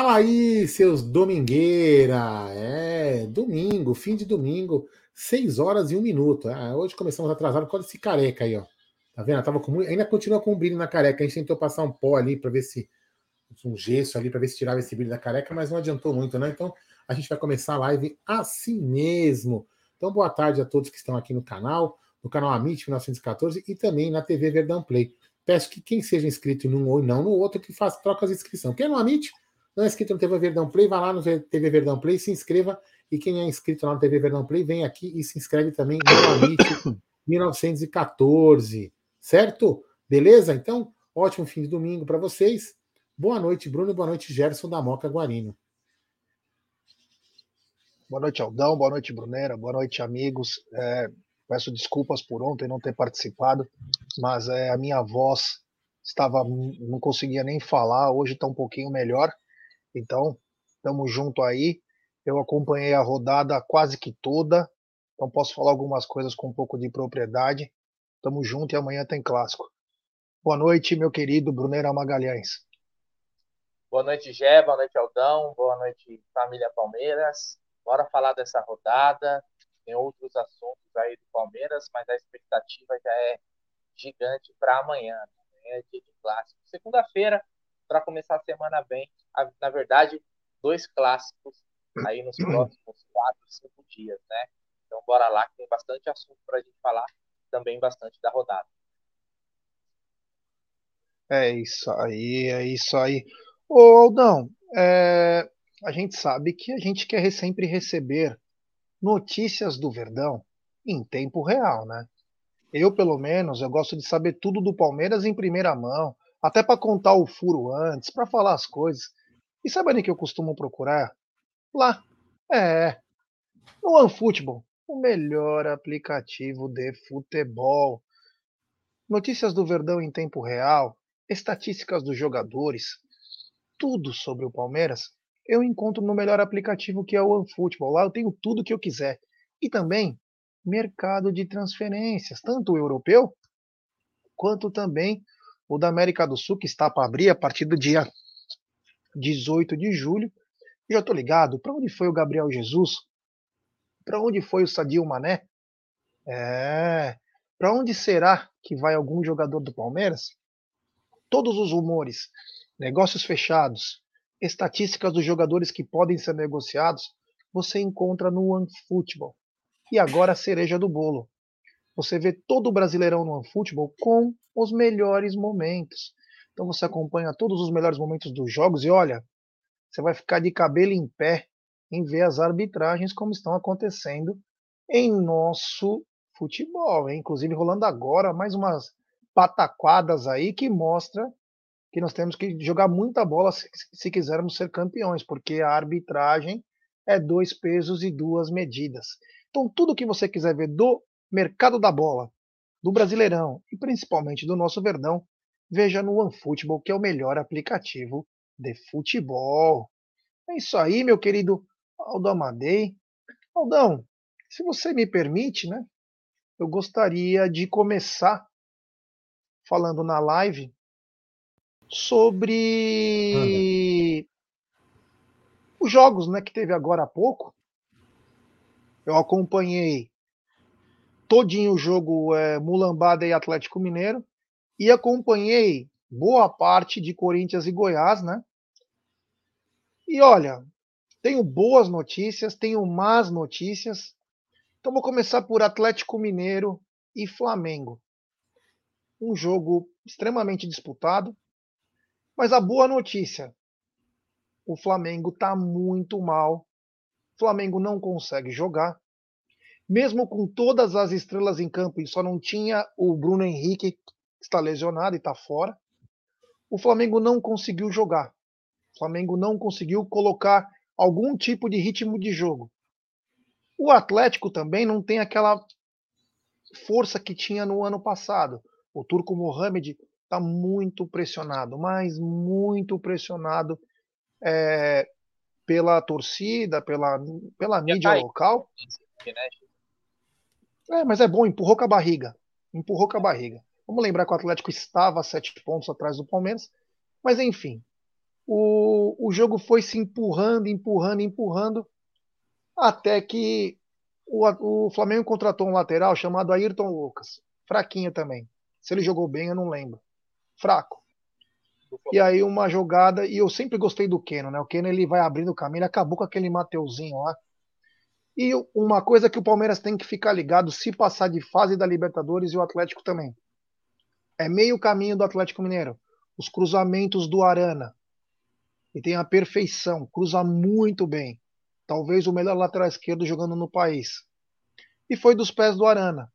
Fala aí, seus domingueira! É, domingo, fim de domingo, 6 horas e 1 minuto. Ah, hoje começamos atrasado causa desse careca aí, ó. Tá vendo? Tava com, ainda continua com um brilho na careca. A gente tentou passar um pó ali para ver se. um gesso ali para ver se tirava esse brilho da careca, mas não adiantou muito, né? Então a gente vai começar a live assim mesmo. Então, boa tarde a todos que estão aqui no canal, no canal Amit 1914 e também na TV Verdão Play. Peço que quem seja inscrito em um ou não no outro, que faça troca de inscrição. Quem é no Amit, não é inscrito no TV Verdão Play, vai lá no TV Verdão Play, se inscreva. E quem é inscrito lá no TV Verdão Play, vem aqui e se inscreve também no Amit 1914. Certo? Beleza? Então, ótimo fim de domingo para vocês. Boa noite, Bruno. Boa noite, Gerson da Moca Guarino. Boa noite, Aldão. Boa noite, Brunera. Boa noite, amigos. É, peço desculpas por ontem não ter participado, mas é, a minha voz estava não conseguia nem falar. Hoje está um pouquinho melhor. Então, estamos junto aí. Eu acompanhei a rodada quase que toda, então posso falar algumas coisas com um pouco de propriedade. Tamo junto e amanhã tem clássico. Boa noite, meu querido Brunera Magalhães. Boa noite, Gé. Boa noite, Aldão. Boa noite, família Palmeiras. Bora falar dessa rodada. Tem outros assuntos aí do Palmeiras, mas a expectativa já é gigante para amanhã. Amanhã é dia de clássico. Segunda-feira, para começar a semana bem. Na verdade, dois clássicos aí nos próximos quatro, cinco dias, né? Então, bora lá, que tem bastante assunto para a gente falar também bastante da rodada. É isso aí, é isso aí. Ô Aldão, é, a gente sabe que a gente quer sempre receber notícias do Verdão em tempo real, né? Eu, pelo menos, eu gosto de saber tudo do Palmeiras em primeira mão, até para contar o furo antes, para falar as coisas. E sabe onde que eu costumo procurar? Lá. É. No OneFootball o melhor aplicativo de futebol. Notícias do Verdão em tempo real, estatísticas dos jogadores, tudo sobre o Palmeiras, eu encontro no melhor aplicativo que é o OneFootball. Lá eu tenho tudo que eu quiser. E também mercado de transferências, tanto o europeu quanto também o da América do Sul, que está para abrir a partir do dia 18 de julho. Já estou ligado, para onde foi o Gabriel Jesus? Para onde foi o Sadio Mané? É. Para onde será que vai algum jogador do Palmeiras? Todos os rumores, negócios fechados, estatísticas dos jogadores que podem ser negociados, você encontra no OneFootball. E agora a cereja do bolo. Você vê todo o Brasileirão no OneFootball com os melhores momentos. Então você acompanha todos os melhores momentos dos jogos e olha, você vai ficar de cabelo em pé em ver as arbitragens como estão acontecendo em nosso futebol. Hein? Inclusive rolando agora mais umas pataquadas aí que mostra que nós temos que jogar muita bola se, se quisermos ser campeões, porque a arbitragem é dois pesos e duas medidas. Então tudo que você quiser ver do mercado da bola, do Brasileirão e principalmente do nosso Verdão, veja no OneFootball, que é o melhor aplicativo de futebol. É isso aí, meu querido Aldo Amadei. Aldão, se você me permite, né? Eu gostaria de começar falando na live sobre os jogos, né, que teve agora há pouco. Eu acompanhei todinho o jogo é, Mulambada e Atlético Mineiro e acompanhei boa parte de Corinthians e Goiás, né? E olha, tenho boas notícias, tenho más notícias. Então vou começar por Atlético Mineiro e Flamengo. Um jogo extremamente disputado. Mas a boa notícia: o Flamengo está muito mal. O Flamengo não consegue jogar. Mesmo com todas as estrelas em campo, e só não tinha o Bruno Henrique, que está lesionado e está fora. O Flamengo não conseguiu jogar. O Flamengo não conseguiu colocar algum tipo de ritmo de jogo. O Atlético também não tem aquela força que tinha no ano passado. O Turco Mohamed está muito pressionado, mas muito pressionado é, pela torcida, pela, pela mídia tá local. É, mas é bom, empurrou com a barriga. Empurrou com a barriga. Vamos lembrar que o Atlético estava a sete pontos atrás do Palmeiras, mas enfim, o, o jogo foi se empurrando, empurrando, empurrando, até que o, o Flamengo contratou um lateral chamado Ayrton Lucas. Fraquinho também. Se ele jogou bem, eu não lembro. Fraco. E aí uma jogada, e eu sempre gostei do Keno, né? O Keno ele vai abrindo o caminho, ele acabou com aquele Mateuzinho lá. E uma coisa que o Palmeiras tem que ficar ligado se passar de fase da Libertadores e o Atlético também. É meio caminho do Atlético Mineiro. Os cruzamentos do Arana. E tem a perfeição, cruza muito bem. Talvez o melhor lateral esquerdo jogando no país. E foi dos pés do Arana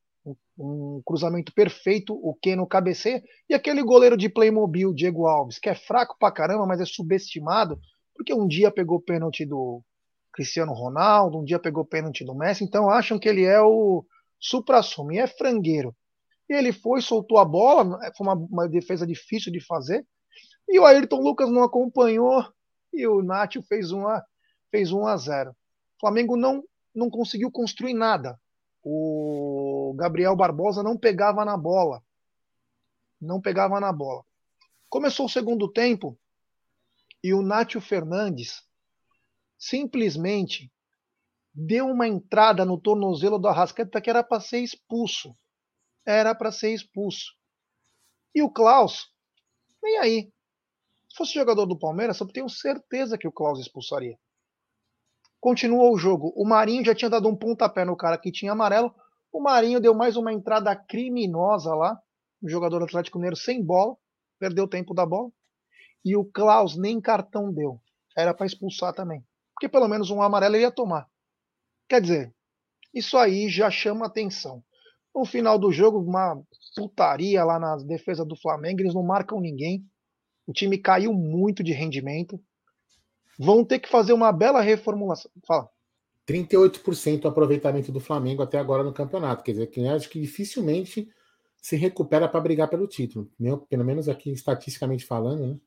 um cruzamento perfeito, o Keno cabeceia, e aquele goleiro de Playmobil, Diego Alves, que é fraco pra caramba, mas é subestimado, porque um dia pegou pênalti do Cristiano Ronaldo, um dia pegou pênalti do Messi, então acham que ele é o supra-sumo, e é frangueiro. Ele foi, soltou a bola, foi uma, uma, defesa difícil de fazer, e o Ayrton Lucas não acompanhou, e o Nacho fez 1 a, fez 1 a 0. O Flamengo não, não conseguiu construir nada o Gabriel Barbosa não pegava na bola. Não pegava na bola. Começou o segundo tempo e o Nátio Fernandes simplesmente deu uma entrada no tornozelo do Arrascaeta que era para ser expulso. Era para ser expulso. E o Klaus, nem aí. Se fosse jogador do Palmeiras, eu tenho certeza que o Klaus expulsaria. Continuou o jogo. O Marinho já tinha dado um pontapé no cara que tinha amarelo. O Marinho deu mais uma entrada criminosa lá. O jogador Atlético Mineiro sem bola. Perdeu o tempo da bola. E o Klaus nem cartão deu. Era para expulsar também. Porque pelo menos um amarelo ele ia tomar. Quer dizer, isso aí já chama atenção. No final do jogo, uma putaria lá na defesa do Flamengo. Eles não marcam ninguém. O time caiu muito de rendimento vão ter que fazer uma bela reformulação. Fala. 38% o aproveitamento do Flamengo até agora no campeonato. Quer dizer, que acho que dificilmente se recupera para brigar pelo título. Pelo menos aqui estatisticamente falando, né?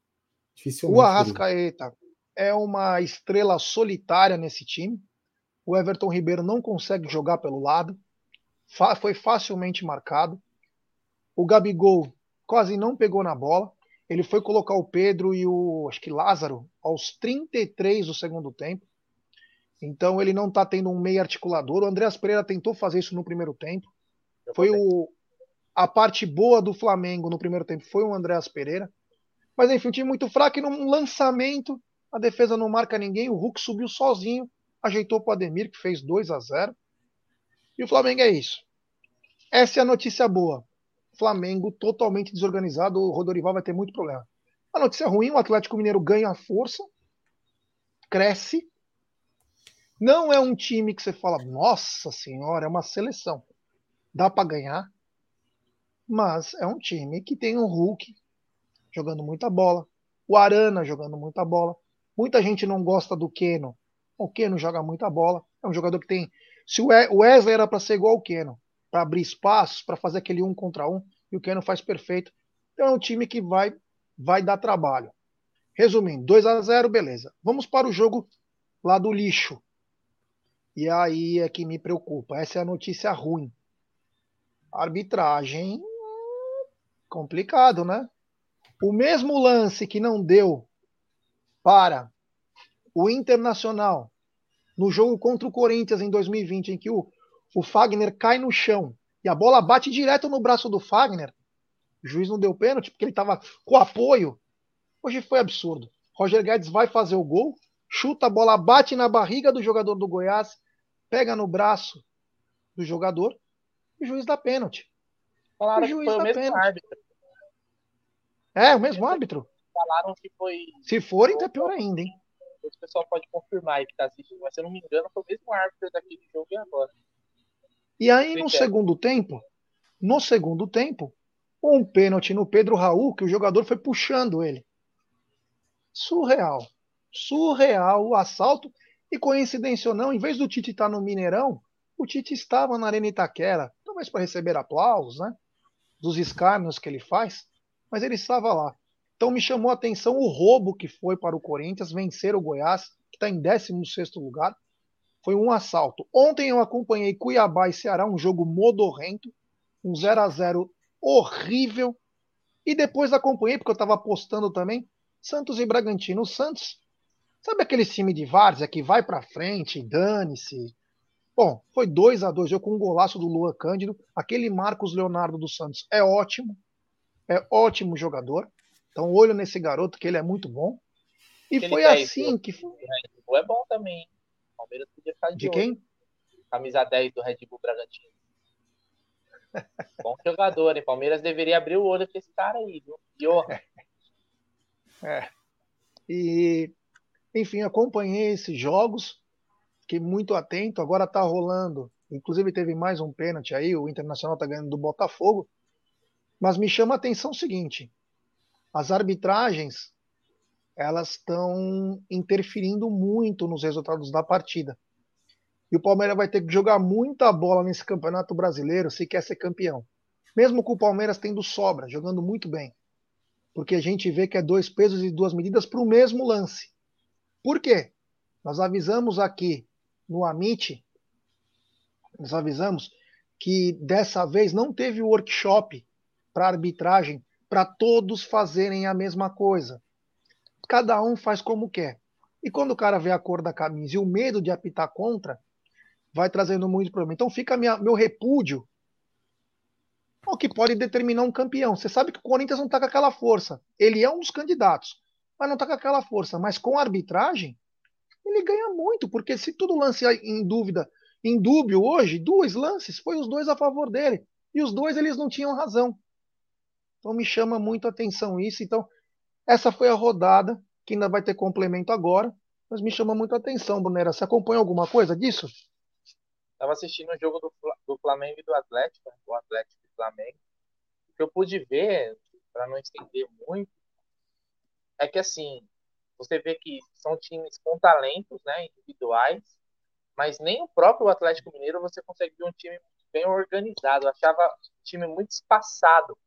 Dificilmente. O Arrascaeta é uma estrela solitária nesse time. O Everton Ribeiro não consegue jogar pelo lado. Foi facilmente marcado. O Gabigol quase não pegou na bola. Ele foi colocar o Pedro e o, acho que Lázaro, aos 33 do segundo tempo. Então ele não está tendo um meio articulador. O Andreas Pereira tentou fazer isso no primeiro tempo. Foi o, a parte boa do Flamengo no primeiro tempo foi o Andreas Pereira. Mas enfim, um time muito fraco e num lançamento a defesa não marca ninguém. O Hulk subiu sozinho, ajeitou para o Ademir, que fez 2 a 0 E o Flamengo é isso. Essa é a notícia boa. Flamengo totalmente desorganizado, o Rodorival vai ter muito problema. A notícia ruim, o Atlético Mineiro ganha força, cresce. Não é um time que você fala, nossa senhora, é uma seleção. Dá para ganhar. Mas é um time que tem o Hulk jogando muita bola, o Arana jogando muita bola. Muita gente não gosta do Keno. O Keno joga muita bola. É um jogador que tem. Se o Wesley era para ser igual ao Keno, para abrir espaços, para fazer aquele um contra um, e o Keno faz perfeito. Então é um time que vai, vai dar trabalho. Resumindo, 2 a 0 beleza. Vamos para o jogo lá do lixo. E aí é que me preocupa. Essa é a notícia ruim. Arbitragem complicado, né? O mesmo lance que não deu para o Internacional no jogo contra o Corinthians em 2020, em que o o Fagner cai no chão e a bola bate direto no braço do Fagner. O juiz não deu pênalti porque ele estava com apoio. Hoje foi absurdo. Roger Guedes vai fazer o gol, chuta a bola, bate na barriga do jogador do Goiás, pega no braço do jogador e o juiz dá pênalti. Falaram o juiz que foi o mesmo pênalti. árbitro. É, o mesmo árbitro? Falaram que foi. Se for, então é pior ainda, hein? O pessoal pode confirmar aí que tá assistindo, mas se eu não me engano, foi o mesmo árbitro daquele jogo e agora. E aí, no segundo tempo, no segundo tempo, um pênalti no Pedro Raul, que o jogador foi puxando ele. Surreal. Surreal o assalto. E coincidência ou não, em vez do Tite estar no Mineirão, o Tite estava na Arena Itaquera, talvez para receber aplausos, né? Dos escárnios que ele faz, mas ele estava lá. Então me chamou a atenção o roubo que foi para o Corinthians vencer o Goiás, que está em 16 lugar, foi um assalto. Ontem eu acompanhei Cuiabá e Ceará, um jogo modorrento, um 0 a 0 horrível. E depois acompanhei, porque eu estava apostando também, Santos e Bragantino. O Santos, sabe aquele time de várzea que vai para frente, dane-se? Bom, foi 2 a 2 eu com um golaço do Luan Cândido. Aquele Marcos Leonardo dos Santos é ótimo, é ótimo jogador. Então, olho nesse garoto que ele é muito bom. E foi assim que foi. Red Bull é bom também. O Palmeiras podia ficar de, de quem? Camisa 10 do Red Bull Bragantino. bom jogador, hein? Palmeiras deveria abrir o olho com esse cara aí, viu? Johan. É. E, enfim, acompanhei esses jogos, fiquei muito atento. Agora tá rolando. Inclusive, teve mais um pênalti aí. O Internacional tá ganhando do Botafogo. Mas me chama a atenção o seguinte: as arbitragens elas estão interferindo muito nos resultados da partida. E o Palmeiras vai ter que jogar muita bola nesse campeonato brasileiro se quer ser campeão. Mesmo com o Palmeiras tendo sobra, jogando muito bem. Porque a gente vê que é dois pesos e duas medidas para o mesmo lance. Por quê? Nós avisamos aqui no Amit, nós avisamos que dessa vez não teve workshop para arbitragem para todos fazerem a mesma coisa. Cada um faz como quer. E quando o cara vê a cor da camisa e o medo de apitar contra, vai trazendo muito problema. Então fica minha, meu repúdio o que pode determinar um campeão. Você sabe que o Corinthians não está com aquela força. Ele é um dos candidatos, mas não está com aquela força. Mas com a arbitragem, ele ganha muito, porque se tudo lance em dúvida, em dúbio hoje, dois lances, foi os dois a favor dele. E os dois eles não tinham razão. Então me chama muito a atenção isso. Então, essa foi a rodada, que ainda vai ter complemento agora, mas me chama muito a atenção, Brunera. Você acompanha alguma coisa disso? Estava assistindo o jogo do, do Flamengo e do Atlético, o Atlético e Flamengo. O que eu pude ver, para não estender muito, é que assim, você vê que são times com talentos né, individuais, mas nem o próprio Atlético Mineiro você consegue ver um time bem organizado. Eu achava um time muito espaçado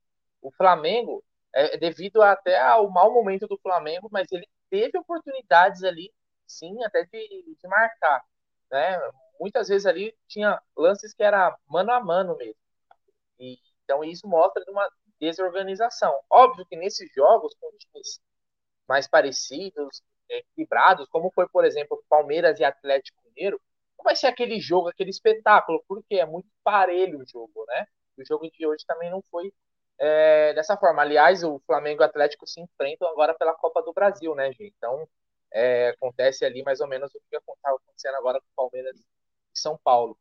o Flamengo, é, devido até ao mau momento do Flamengo, mas ele teve oportunidades ali, sim, até de, de marcar. Né? Muitas vezes ali tinha lances que era mano a mano mesmo. E, então isso mostra uma desorganização. Óbvio que nesses jogos com times mais parecidos, equilibrados, como foi, por exemplo, Palmeiras e Atlético Mineiro, não vai ser aquele jogo, aquele espetáculo, porque é muito parelho o jogo, né? O jogo de hoje também não foi é, dessa forma. Aliás, o Flamengo e o Atlético se enfrentam agora pela Copa do Brasil, né, gente? Então, é, acontece ali mais ou menos o que está acontecendo agora com o Palmeiras e São Paulo.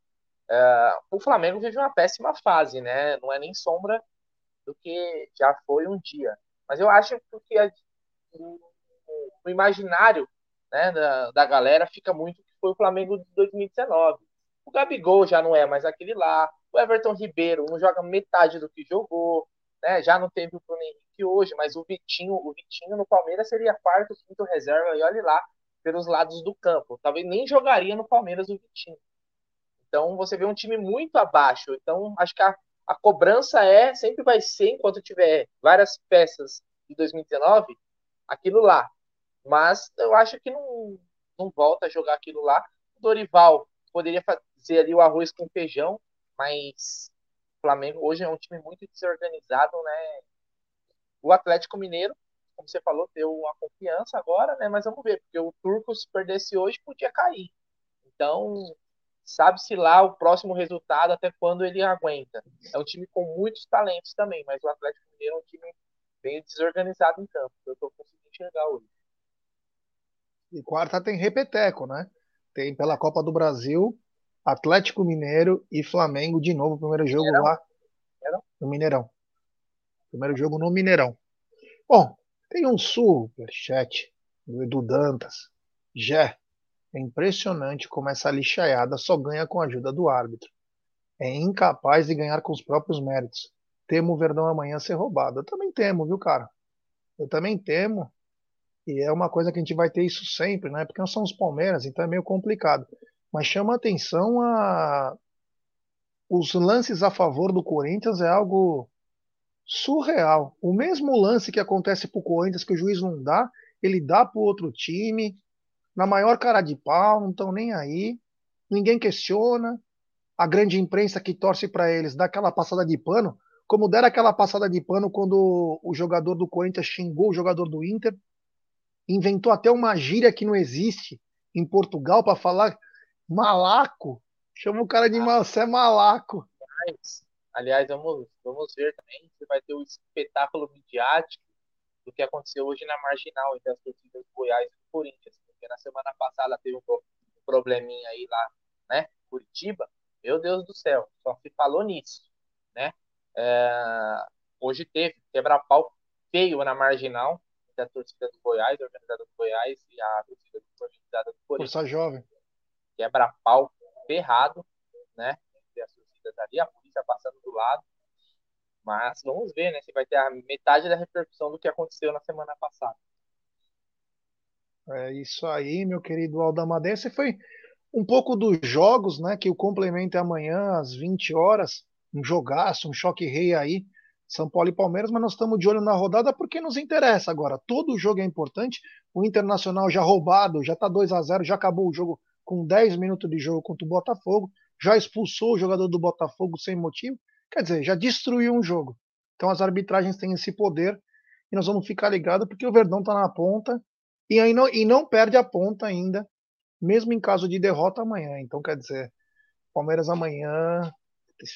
É, o Flamengo vive uma péssima fase, né? Não é nem sombra do que já foi um dia. Mas eu acho que a, o, o, imaginário né, da, da galera fica muito que foi o Flamengo de 2019. O Gabigol já não é mais aquele lá. O Everton Ribeiro não joga metade do que jogou né? Já não teve o Bruno Henrique hoje, mas o Vitinho, o Vitinho no Palmeiras seria quarto, quinto reserva, e olhe lá, pelos lados do campo. Talvez nem jogaria no Palmeiras o Vitinho. Então você vê um time muito abaixo. Então acho que a, a cobrança é, sempre vai ser, enquanto tiver várias peças de 2019, aquilo lá. Mas eu acho que não, não volta a jogar aquilo lá. O Dorival poderia fazer ali o arroz com feijão, mas Flamengo hoje é um time muito desorganizado, né? O Atlético Mineiro, como você falou, deu uma confiança agora, né? Mas vamos ver, porque o Turco, se perdesse hoje, podia cair. Então, sabe-se lá o próximo resultado, até quando ele aguenta. É um time com muitos talentos também, mas o Atlético Mineiro é um time bem desorganizado em campo. Eu estou conseguindo enxergar hoje. E quarta tem repeteco, né? Tem pela Copa do Brasil Atlético Mineiro e Flamengo de novo, primeiro jogo Mineirão? lá no Mineirão. Primeiro jogo no Mineirão. Bom, tem um superchat do Edu Dantas. Jé, é impressionante como essa lixaiada só ganha com a ajuda do árbitro. É incapaz de ganhar com os próprios méritos. Temo o Verdão amanhã ser roubado. Eu também temo, viu, cara? Eu também temo. E é uma coisa que a gente vai ter isso sempre, né? Porque nós somos Palmeiras, então é meio complicado mas chama atenção a os lances a favor do Corinthians é algo surreal. O mesmo lance que acontece para o Corinthians que o juiz não dá, ele dá para outro time na maior cara de pau, não estão nem aí, ninguém questiona. A grande imprensa que torce para eles dá aquela passada de pano, como deram aquela passada de pano quando o jogador do Corinthians xingou o jogador do Inter. inventou até uma gíria que não existe em Portugal para falar malaco. Chama o cara de ah, é malaco. Aliás, aliás, vamos, vamos ver também se vai ter o espetáculo midiático do que aconteceu hoje na marginal entre as torcidas do Goiás e do Corinthians. Porque na semana passada teve um probleminha aí lá, né? Curitiba. Meu Deus do céu, só se falou nisso, né? É, hoje teve quebra-pau feio na marginal entre a torcida do Goiás, a organizada do Goiás e a torcida organizada do Corinthians. Força Jovem. Quebra-pau ferrado, né? As torcidas ali, a polícia passando do lado. Mas vamos ver, né? Se vai ter a metade da repercussão do que aconteceu na semana passada. É isso aí, meu querido Aldamadeia. Você foi um pouco dos jogos, né? Que o complemento é amanhã às 20 horas. Um jogaço, um choque rei aí. São Paulo e Palmeiras, mas nós estamos de olho na rodada porque nos interessa agora. Todo jogo é importante. O Internacional já roubado, já está 2 a 0 já acabou o jogo com 10 minutos de jogo contra o Botafogo, já expulsou o jogador do Botafogo sem motivo. Quer dizer, já destruiu um jogo. Então as arbitragens têm esse poder e nós vamos ficar ligados porque o Verdão está na ponta e, aí não, e não perde a ponta ainda, mesmo em caso de derrota amanhã. Então, quer dizer, Palmeiras amanhã,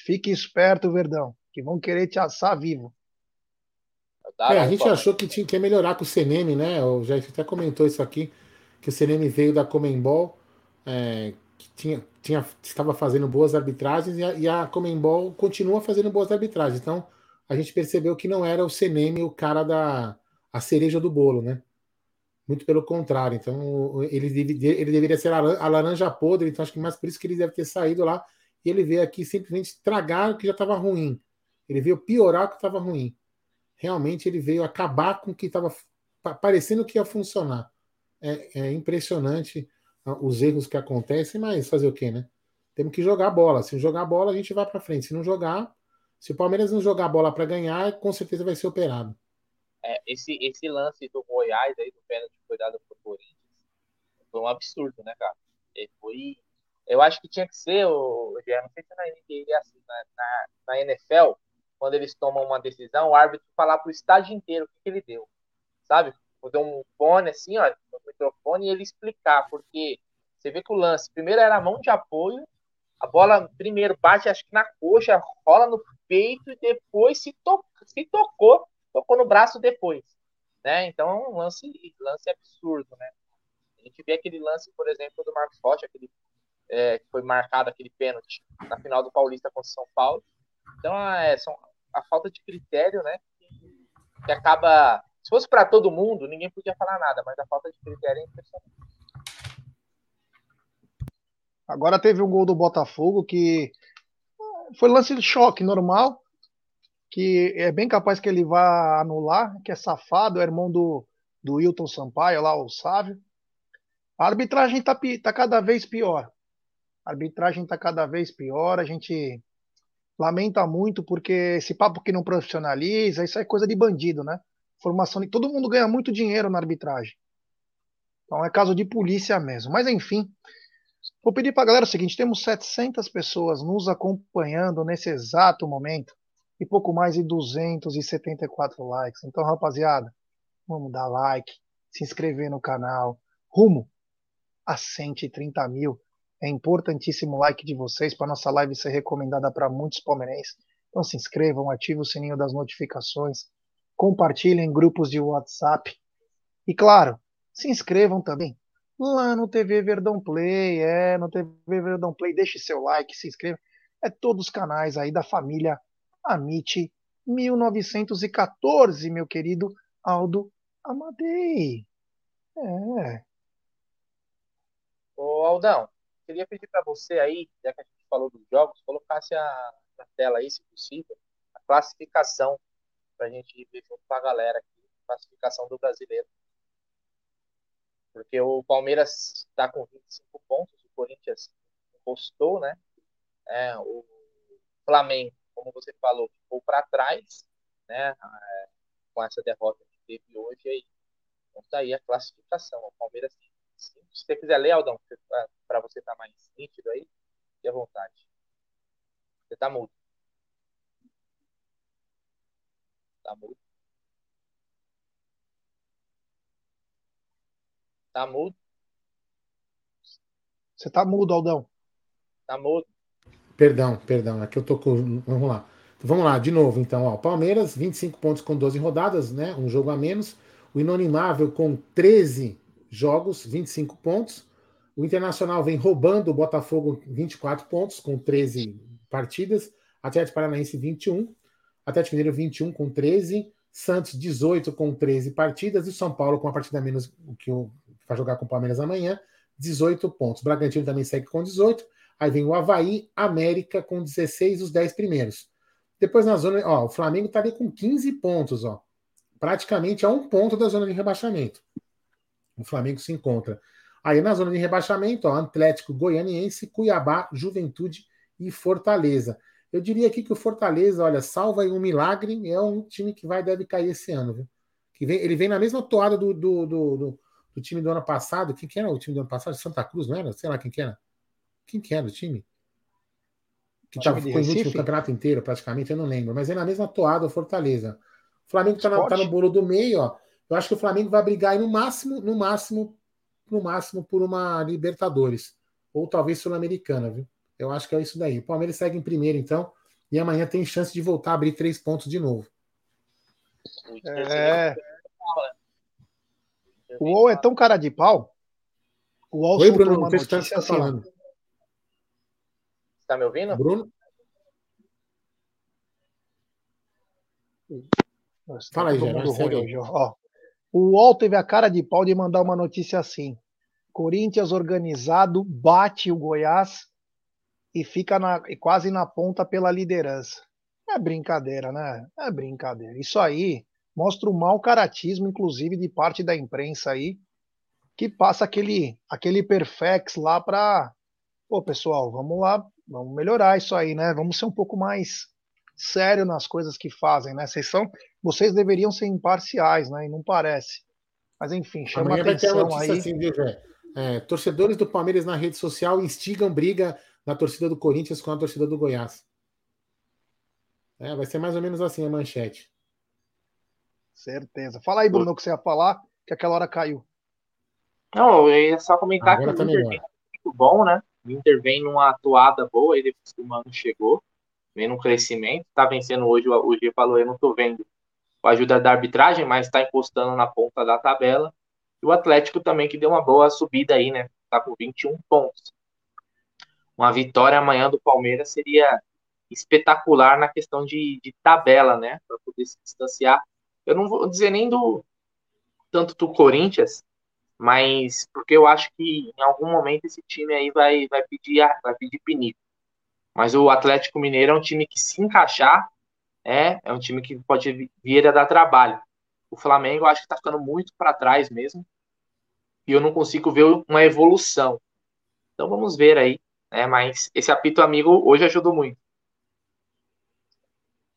fique esperto, Verdão, que vão querer te assar vivo. É, a gente achou que tinha que melhorar com o CNM, né? O já até comentou isso aqui, que o CNM veio da Comembol, é, que tinha, tinha, estava fazendo boas arbitragens e a, e a Comembol continua fazendo boas arbitragens. Então, a gente percebeu que não era o CNM o cara da a cereja do bolo, né? Muito pelo contrário. Então, ele, ele deveria ser a laranja podre, então acho que mais por isso que ele deve ter saído lá. E ele veio aqui simplesmente estragar o que já estava ruim. Ele veio piorar o que estava ruim. Realmente ele veio acabar com o que estava parecendo que ia funcionar. É, é, impressionante os erros que acontecem, mas fazer o quê, né? Temos que jogar bola. Se jogar bola, a gente vai para frente. Se não jogar, se o Palmeiras não jogar bola para ganhar, com certeza vai ser operado. É, esse, esse lance do Goiás aí, do pênalti cuidado pro Corinthians, foi um absurdo, né, cara? Ele foi. Eu acho que tinha que ser, o, não sei se na NBA é assim, na, na, na, NFL, quando eles tomam uma decisão, o árbitro falar pro estádio inteiro o que, que ele deu. Sabe? Deu um fone assim, ó, no microfone, e ele explicar, porque você vê que o lance, primeiro era a mão de apoio, a bola primeiro bate, acho que na coxa, rola no peito e depois se, to se tocou tocou no braço depois. Né? Então é um lance, lance absurdo. Né? A gente vê aquele lance, por exemplo, do Marcos Rocha, aquele, é, que foi marcado aquele pênalti na final do Paulista contra São Paulo. Então é, são, a falta de critério né, que acaba. Se fosse para todo mundo, ninguém podia falar nada, mas a falta de critério é impressionante. Agora teve um gol do Botafogo que foi lance de choque normal que é bem capaz que ele vá anular, que é safado, é irmão do, do Wilton Sampaio, lá, o Sávio. A arbitragem está tá cada vez pior. A arbitragem está cada vez pior. A gente lamenta muito porque esse papo que não profissionaliza, isso é coisa de bandido, né? Formação de todo mundo ganha muito dinheiro na arbitragem. Então é caso de polícia mesmo. Mas enfim, vou pedir para a galera o seguinte: temos 700 pessoas nos acompanhando nesse exato momento e pouco mais de 274 likes. Então, rapaziada, vamos dar like, se inscrever no canal, rumo a 130 mil. É importantíssimo o like de vocês para nossa live ser recomendada para muitos palmeirenses. Então se inscrevam, ativem o sininho das notificações, compartilhem em grupos de WhatsApp. E claro, se inscrevam também lá no TV Verdão Play, é, no TV Verdão Play, deixe seu like, se inscreva. É todos os canais aí da família Amit 1914, meu querido Aldo Amadei. É. Ô Aldão, queria pedir para você aí, já que a gente falou dos jogos, colocasse a, na tela aí, se possível, a classificação para a gente ver junto com a galera aqui, classificação do brasileiro. Porque o Palmeiras está com 25 pontos, o Corinthians postou, né? É, o Flamengo como você falou, ficou para trás, né? É, com essa derrota que teve hoje aí. Então tá aí a classificação. O Palmeiras, se você quiser ler, Aldão, para você estar tá mais nítido aí, fique à vontade. Você tá mudo. Tá mudo. Tá mudo? Você tá mudo, Aldão. Tá mudo. Perdão, perdão, é que eu tô com. Vamos lá. Vamos lá, de novo, então. Ó, Palmeiras, 25 pontos com 12 rodadas, né? Um jogo a menos. O Inonimável com 13 jogos, 25 pontos. O Internacional vem roubando o Botafogo 24 pontos, com 13 partidas. Atlético Paranaense 21. Atlético Mineiro 21 com 13. Santos 18 com 13 partidas. E São Paulo com uma partida a menos que vai jogar com o Palmeiras amanhã, 18 pontos. Bragantino também segue com 18. Aí vem o Havaí, América com 16, os 10 primeiros. Depois na zona, ó, o Flamengo tá ali com 15 pontos, ó. Praticamente a um ponto da zona de rebaixamento. O Flamengo se encontra. Aí na zona de rebaixamento, ó, Atlético Goianiense, Cuiabá, Juventude e Fortaleza. Eu diria aqui que o Fortaleza, olha, salva aí um milagre, é um time que vai deve cair esse ano, viu? Que vem, ele vem na mesma toada do, do, do, do, do time do ano passado. Quem que era o time do ano passado? Santa Cruz, não era? Sei lá quem que era. Quem que era o time? Que tava, ficou em último campeonato inteiro, praticamente, eu não lembro. Mas é na mesma toada o Fortaleza. O Flamengo tá, na, tá, no bolo do meio, ó. Eu acho que o Flamengo vai brigar aí no máximo, no máximo, no máximo por uma Libertadores. Ou talvez Sul-Americana, viu? Eu acho que é isso daí. O Palmeiras segue em primeiro, então. E amanhã tem chance de voltar a abrir três pontos de novo. É. O UOL é tão cara de pau. O UOL Oi, Bruno, não sei se está falando. Está me ouvindo? Bruno? Nossa, Fala aí, Gerard. Ó, o UOL teve a cara de pau de mandar uma notícia assim. Corinthians organizado bate o Goiás e fica na, quase na ponta pela liderança. É brincadeira, né? É brincadeira. Isso aí mostra o mau caratismo, inclusive, de parte da imprensa aí, que passa aquele, aquele perfex lá para. Pô, pessoal, vamos lá Vamos melhorar isso aí, né? Vamos ser um pouco mais sério nas coisas que fazem, né? Vocês são, vocês deveriam ser imparciais, né? E não parece. Mas enfim, chama Amanhã atenção aí. Assim, é, torcedores do Palmeiras na rede social instigam briga na torcida do Corinthians com a torcida do Goiás. É, vai ser mais ou menos assim a manchete. Certeza. Fala aí, Bruno, o que você ia falar, que aquela hora caiu. Não, eu ia só comentar Agora que tá o Inter muito bom, né? O Inter vem numa atuada boa, aí depois que o Mano chegou, vem num crescimento, tá vencendo hoje, o G falou, eu não tô vendo com a ajuda da arbitragem, mas tá encostando na ponta da tabela. E o Atlético também, que deu uma boa subida aí, né? Tá com 21 pontos. Uma vitória amanhã do Palmeiras seria espetacular na questão de, de tabela, né? Para poder se distanciar. Eu não vou dizer nem do tanto do Corinthians, mas porque eu acho que em algum momento esse time aí vai, vai pedir vai pedir pinico. Mas o Atlético Mineiro é um time que se encaixar é, é um time que pode vir a dar trabalho. O Flamengo eu acho que está ficando muito para trás mesmo e eu não consigo ver uma evolução. Então vamos ver aí, né? Mas esse apito amigo hoje ajudou muito.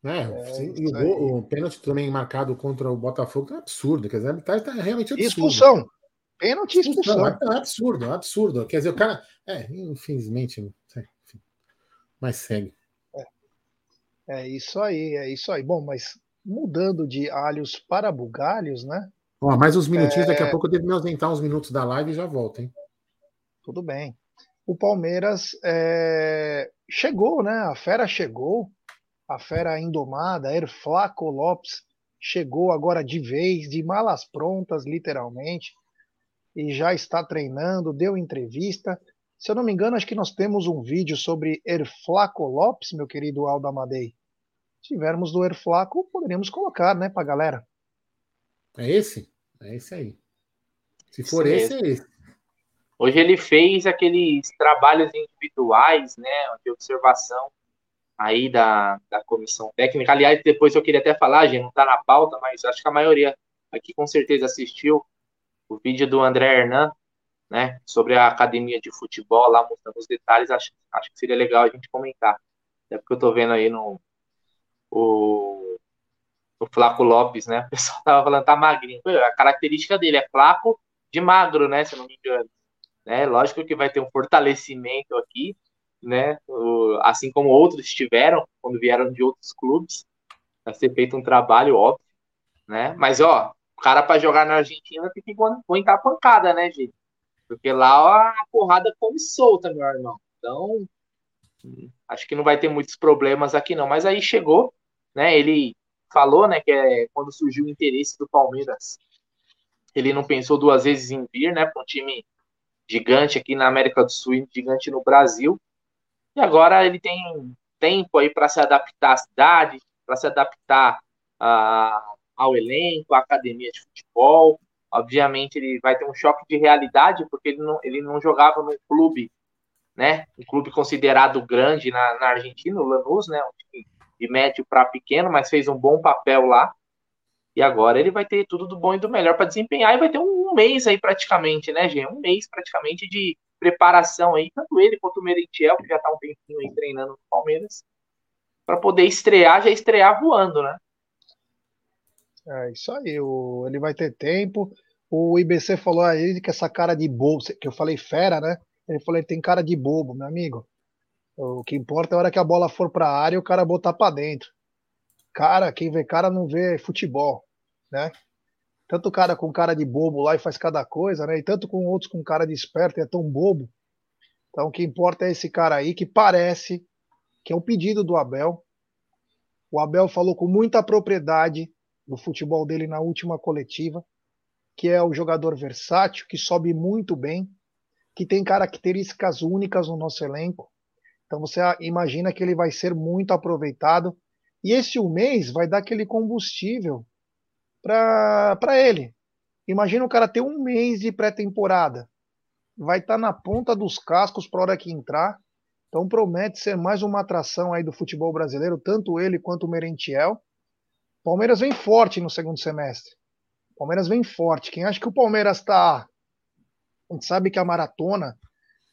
É, é e o, o, pênalti também marcado contra o Botafogo é absurdo, quer dizer, tá, tá realmente absurdo. Expulsão. Pênalti e expulsão. É, é absurdo, é absurdo. Quer dizer, o cara. É, infelizmente. Enfim, mas segue. É. é isso aí, é isso aí. Bom, mas mudando de alhos para bugalhos, né? Ó, mais uns minutinhos, é... daqui a é. pouco eu devo me ausentar uns minutos da live e já volto, hein? Tudo bem. O Palmeiras é... chegou, né? A fera chegou, a fera indomada, Erflaco Lopes chegou agora de vez, de malas prontas, literalmente e já está treinando, deu entrevista. Se eu não me engano, acho que nós temos um vídeo sobre Erflaco Lopes, meu querido Aldo Amadei. Se tivermos do Erflaco, poderíamos colocar, né, pra galera. É esse? É esse aí. Se for esse, esse, é esse. Hoje ele fez aqueles trabalhos individuais, né, de observação aí da, da comissão técnica. Aliás, depois eu queria até falar, gente, não está na pauta, mas acho que a maioria aqui com certeza assistiu o vídeo do André Hernan, né, sobre a academia de futebol, lá mostrando os detalhes, acho, acho que seria legal a gente comentar. É porque eu tô vendo aí no o, o Flaco Lopes, né, o pessoal tava falando tá magrinho. A característica dele é flaco de magro, né, se não me engano. Né, lógico que vai ter um fortalecimento aqui, né, assim como outros tiveram quando vieram de outros clubes, vai ser feito um trabalho óbvio, né, mas ó, O cara para jogar na Argentina tem que aguentar pancada, né, gente? Porque lá a porrada come solta, meu irmão. Então, acho que não vai ter muitos problemas aqui não. Mas aí chegou, né? Ele falou, né, que é quando surgiu o interesse do Palmeiras, ele não pensou duas vezes em vir, né, para um time gigante aqui na América do Sul, gigante no Brasil. E agora ele tem tempo aí para se adaptar à cidade, para se adaptar a, ao elenco, à academia de futebol. Obviamente ele vai ter um choque de realidade porque ele não, ele não jogava num clube, né, um clube considerado grande na, na Argentina, o Lanús, né, um time de médio para pequeno, mas fez um bom papel lá. E agora ele vai ter tudo do bom e do melhor para desempenhar e vai ter um, mês aí praticamente, né, gente? Um mês praticamente de preparação aí, tanto ele quanto o Merentiel, que já está um tempinho aí treinando no Palmeiras, para poder estrear, já estrear voando, né? É isso aí, o, ele vai ter tempo. O IBC falou aí que essa cara de bobo, que eu falei fera, né? Ele falou, ele tem cara de bobo, meu amigo. O que importa é a hora que a bola for para a área e o cara botar para dentro. Cara, quem vê cara não vê futebol, né? Tanto cara com cara de bobo lá e faz cada coisa, né? E tanto com outros com cara de esperto e é tão bobo. Então o que importa é esse cara aí que parece que é um pedido do Abel. O Abel falou com muita propriedade do futebol dele na última coletiva, que é o jogador versátil, que sobe muito bem, que tem características únicas no nosso elenco, então você imagina que ele vai ser muito aproveitado. E esse um mês vai dar aquele combustível para ele. Imagina o cara ter um mês de pré-temporada. Vai estar tá na ponta dos cascos para a hora que entrar. Então promete ser mais uma atração aí do futebol brasileiro, tanto ele quanto o Merentiel. Palmeiras vem forte no segundo semestre. Palmeiras vem forte. Quem acha que o Palmeiras está. A gente sabe que a maratona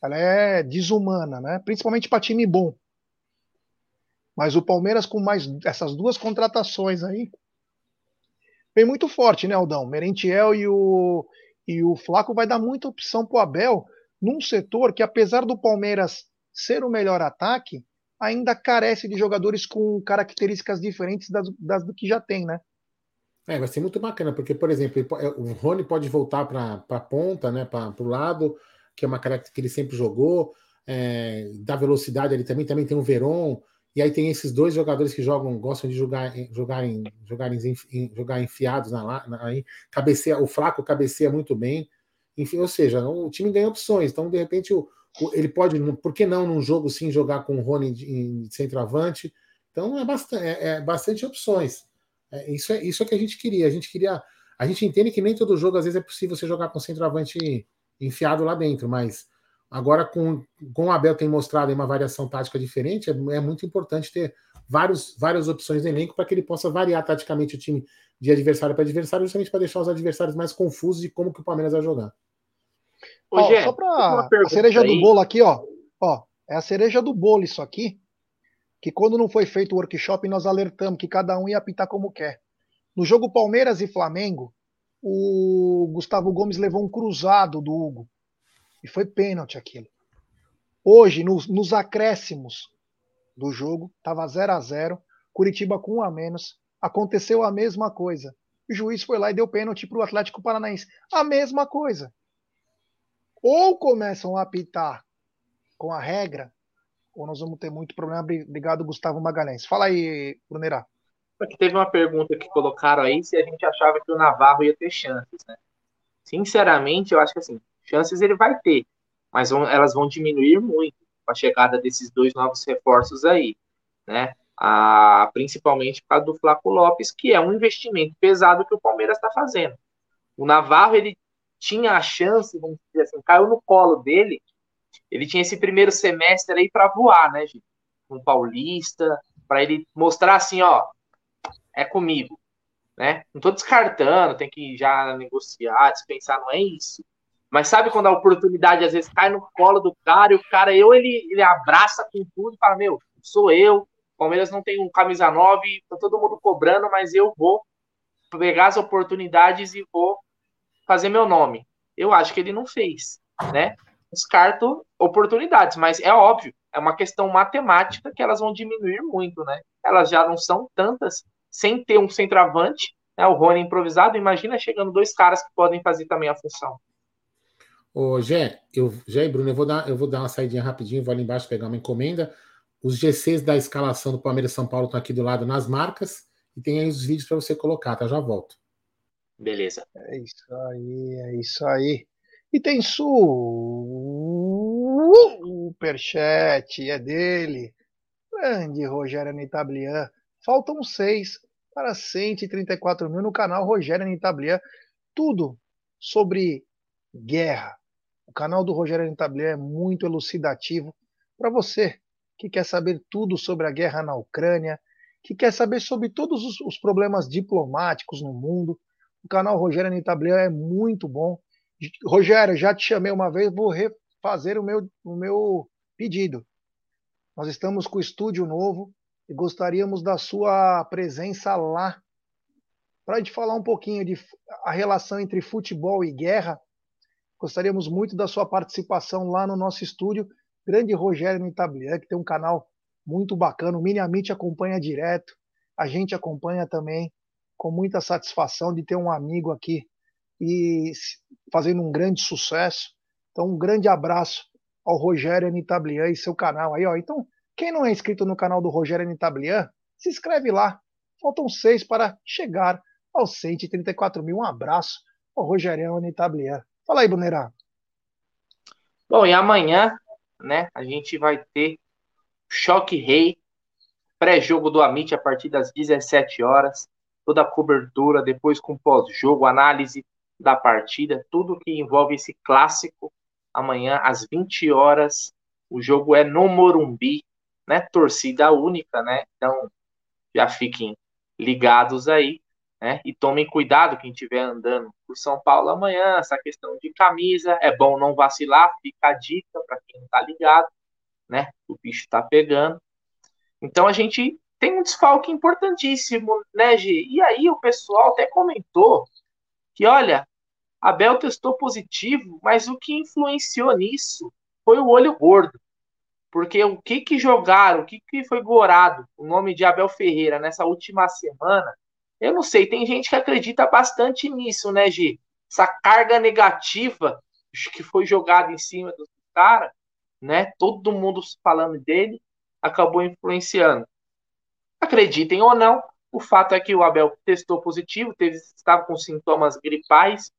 ela é desumana, né? Principalmente para time bom. Mas o Palmeiras com mais essas duas contratações aí vem muito forte, né, Aldão? Merentiel e o e o Flaco vai dar muita opção para o Abel num setor que apesar do Palmeiras ser o melhor ataque, ainda carece de jogadores com características diferentes das, das do que já tem, né? É, vai ser muito bacana, porque, por exemplo, o Rony pode voltar para a ponta, né, para o lado que é uma característica que ele sempre jogou, é, da velocidade ele também, também tem o Veron, e aí tem esses dois jogadores que jogam, gostam de jogar, jogar, em, jogar, enfiados na, na aí, cabeceia, o fraco cabeceia muito bem, enfim, ou seja, o time ganha opções, então de repente o, o, ele pode, por que não num jogo sim jogar com o Rony em centroavante? Então é bastante, é, é bastante opções. É, isso, é, isso é que a gente queria. A gente queria. A gente entende que nem todo jogo, às vezes, é possível você jogar com centroavante enfiado lá dentro, mas agora com, com o Abel tem mostrado uma variação tática diferente, é, é muito importante ter vários, várias opções no elenco para que ele possa variar taticamente o time de adversário para adversário, justamente para deixar os adversários mais confusos de como que o Palmeiras vai jogar. Ô, ó, só para a cereja aí. do bolo aqui, ó, ó, é a cereja do bolo isso aqui, que quando não foi feito o workshop nós alertamos que cada um ia apitar como quer. No jogo Palmeiras e Flamengo, o Gustavo Gomes levou um cruzado do Hugo. E foi pênalti aquilo. Hoje, nos, nos acréscimos do jogo, estava 0 a 0 Curitiba com um a menos. Aconteceu a mesma coisa. O juiz foi lá e deu pênalti para o Atlético Paranaense. A mesma coisa. Ou começam a apitar com a regra, ou nós vamos ter muito problema. Obrigado, Gustavo Magalhães. Fala aí, Brunerá. Porque teve uma pergunta que colocaram aí se a gente achava que o Navarro ia ter chances, né? Sinceramente, eu acho que assim, chances ele vai ter, mas vão, elas vão diminuir muito com a chegada desses dois novos reforços aí, né? A, principalmente para do Flaco Lopes, que é um investimento pesado que o Palmeiras está fazendo. O Navarro, ele tinha a chance, vamos dizer assim, caiu no colo dele, ele tinha esse primeiro semestre aí para voar, né, gente? Um paulista, para ele mostrar assim, ó, é comigo, né? Não estou descartando, tem que já negociar, dispensar, não é isso. Mas sabe quando a oportunidade às vezes cai no colo do cara e o cara, eu, ele, ele abraça com tudo e fala, meu, sou eu, Palmeiras não tem um camisa 9, tá todo mundo cobrando, mas eu vou pegar as oportunidades e vou fazer meu nome. Eu acho que ele não fez, né? Descarto oportunidades, mas é óbvio, é uma questão matemática que elas vão diminuir muito, né? Elas já não são tantas sem ter um centroavante, né, o Rony improvisado, imagina chegando dois caras que podem fazer também a função. Ô, Gé, eu, Gé e Bruno, eu vou, dar, eu vou dar uma saidinha rapidinho, vou ali embaixo pegar uma encomenda. Os GCs da escalação do Palmeiras São Paulo estão aqui do lado nas marcas e tem aí os vídeos para você colocar, tá? Já volto. Beleza. É isso aí, é isso aí. E tem superchat, é dele. Grande Rogério Nitablian. Faltam seis para 134 mil no canal Rogério Nitablian. Tudo sobre guerra. Canal do Rogério Nitablian é muito elucidativo para você que quer saber tudo sobre a guerra na Ucrânia, que quer saber sobre todos os, os problemas diplomáticos no mundo. O canal Rogério Nitablian é muito bom. Rogério, já te chamei uma vez, vou refazer o meu, o meu pedido. Nós estamos com o estúdio novo e gostaríamos da sua presença lá para a gente falar um pouquinho de a relação entre futebol e guerra. Gostaríamos muito da sua participação lá no nosso estúdio. Grande Rogério Nitablian, que tem um canal muito bacana. O Miniamite acompanha direto. A gente acompanha também com muita satisfação de ter um amigo aqui e fazendo um grande sucesso. Então, um grande abraço ao Rogério Anitablian e seu canal aí, ó. Então, quem não é inscrito no canal do Rogério Anitablian, se inscreve lá. Faltam seis para chegar aos 134 mil. Um abraço ao Rogério Anitablian. Fala aí, Brunerá. Bom, e amanhã, né, a gente vai ter Choque Rei, pré-jogo do Amit a partir das 17 horas, toda a cobertura, depois com pós-jogo, análise da partida, tudo que envolve esse clássico. Amanhã, às 20 horas, o jogo é no Morumbi, né? Torcida única, né? Então, já fiquem ligados aí, né? E tomem cuidado quem estiver andando por São Paulo amanhã, essa questão de camisa, é bom não vacilar, fica a dica para quem não tá ligado, né? O bicho tá pegando. Então a gente tem um desfalque importantíssimo, né, G? E aí o pessoal até comentou que, olha, Abel testou positivo, mas o que influenciou nisso foi o olho gordo. Porque o que que jogaram, o que que foi gorado, o nome de Abel Ferreira nessa última semana, eu não sei, tem gente que acredita bastante nisso, né, Gi? Essa carga negativa que foi jogada em cima do cara, né? Todo mundo falando dele, acabou influenciando. Acreditem ou não, o fato é que o Abel testou positivo, teve, estava com sintomas gripais,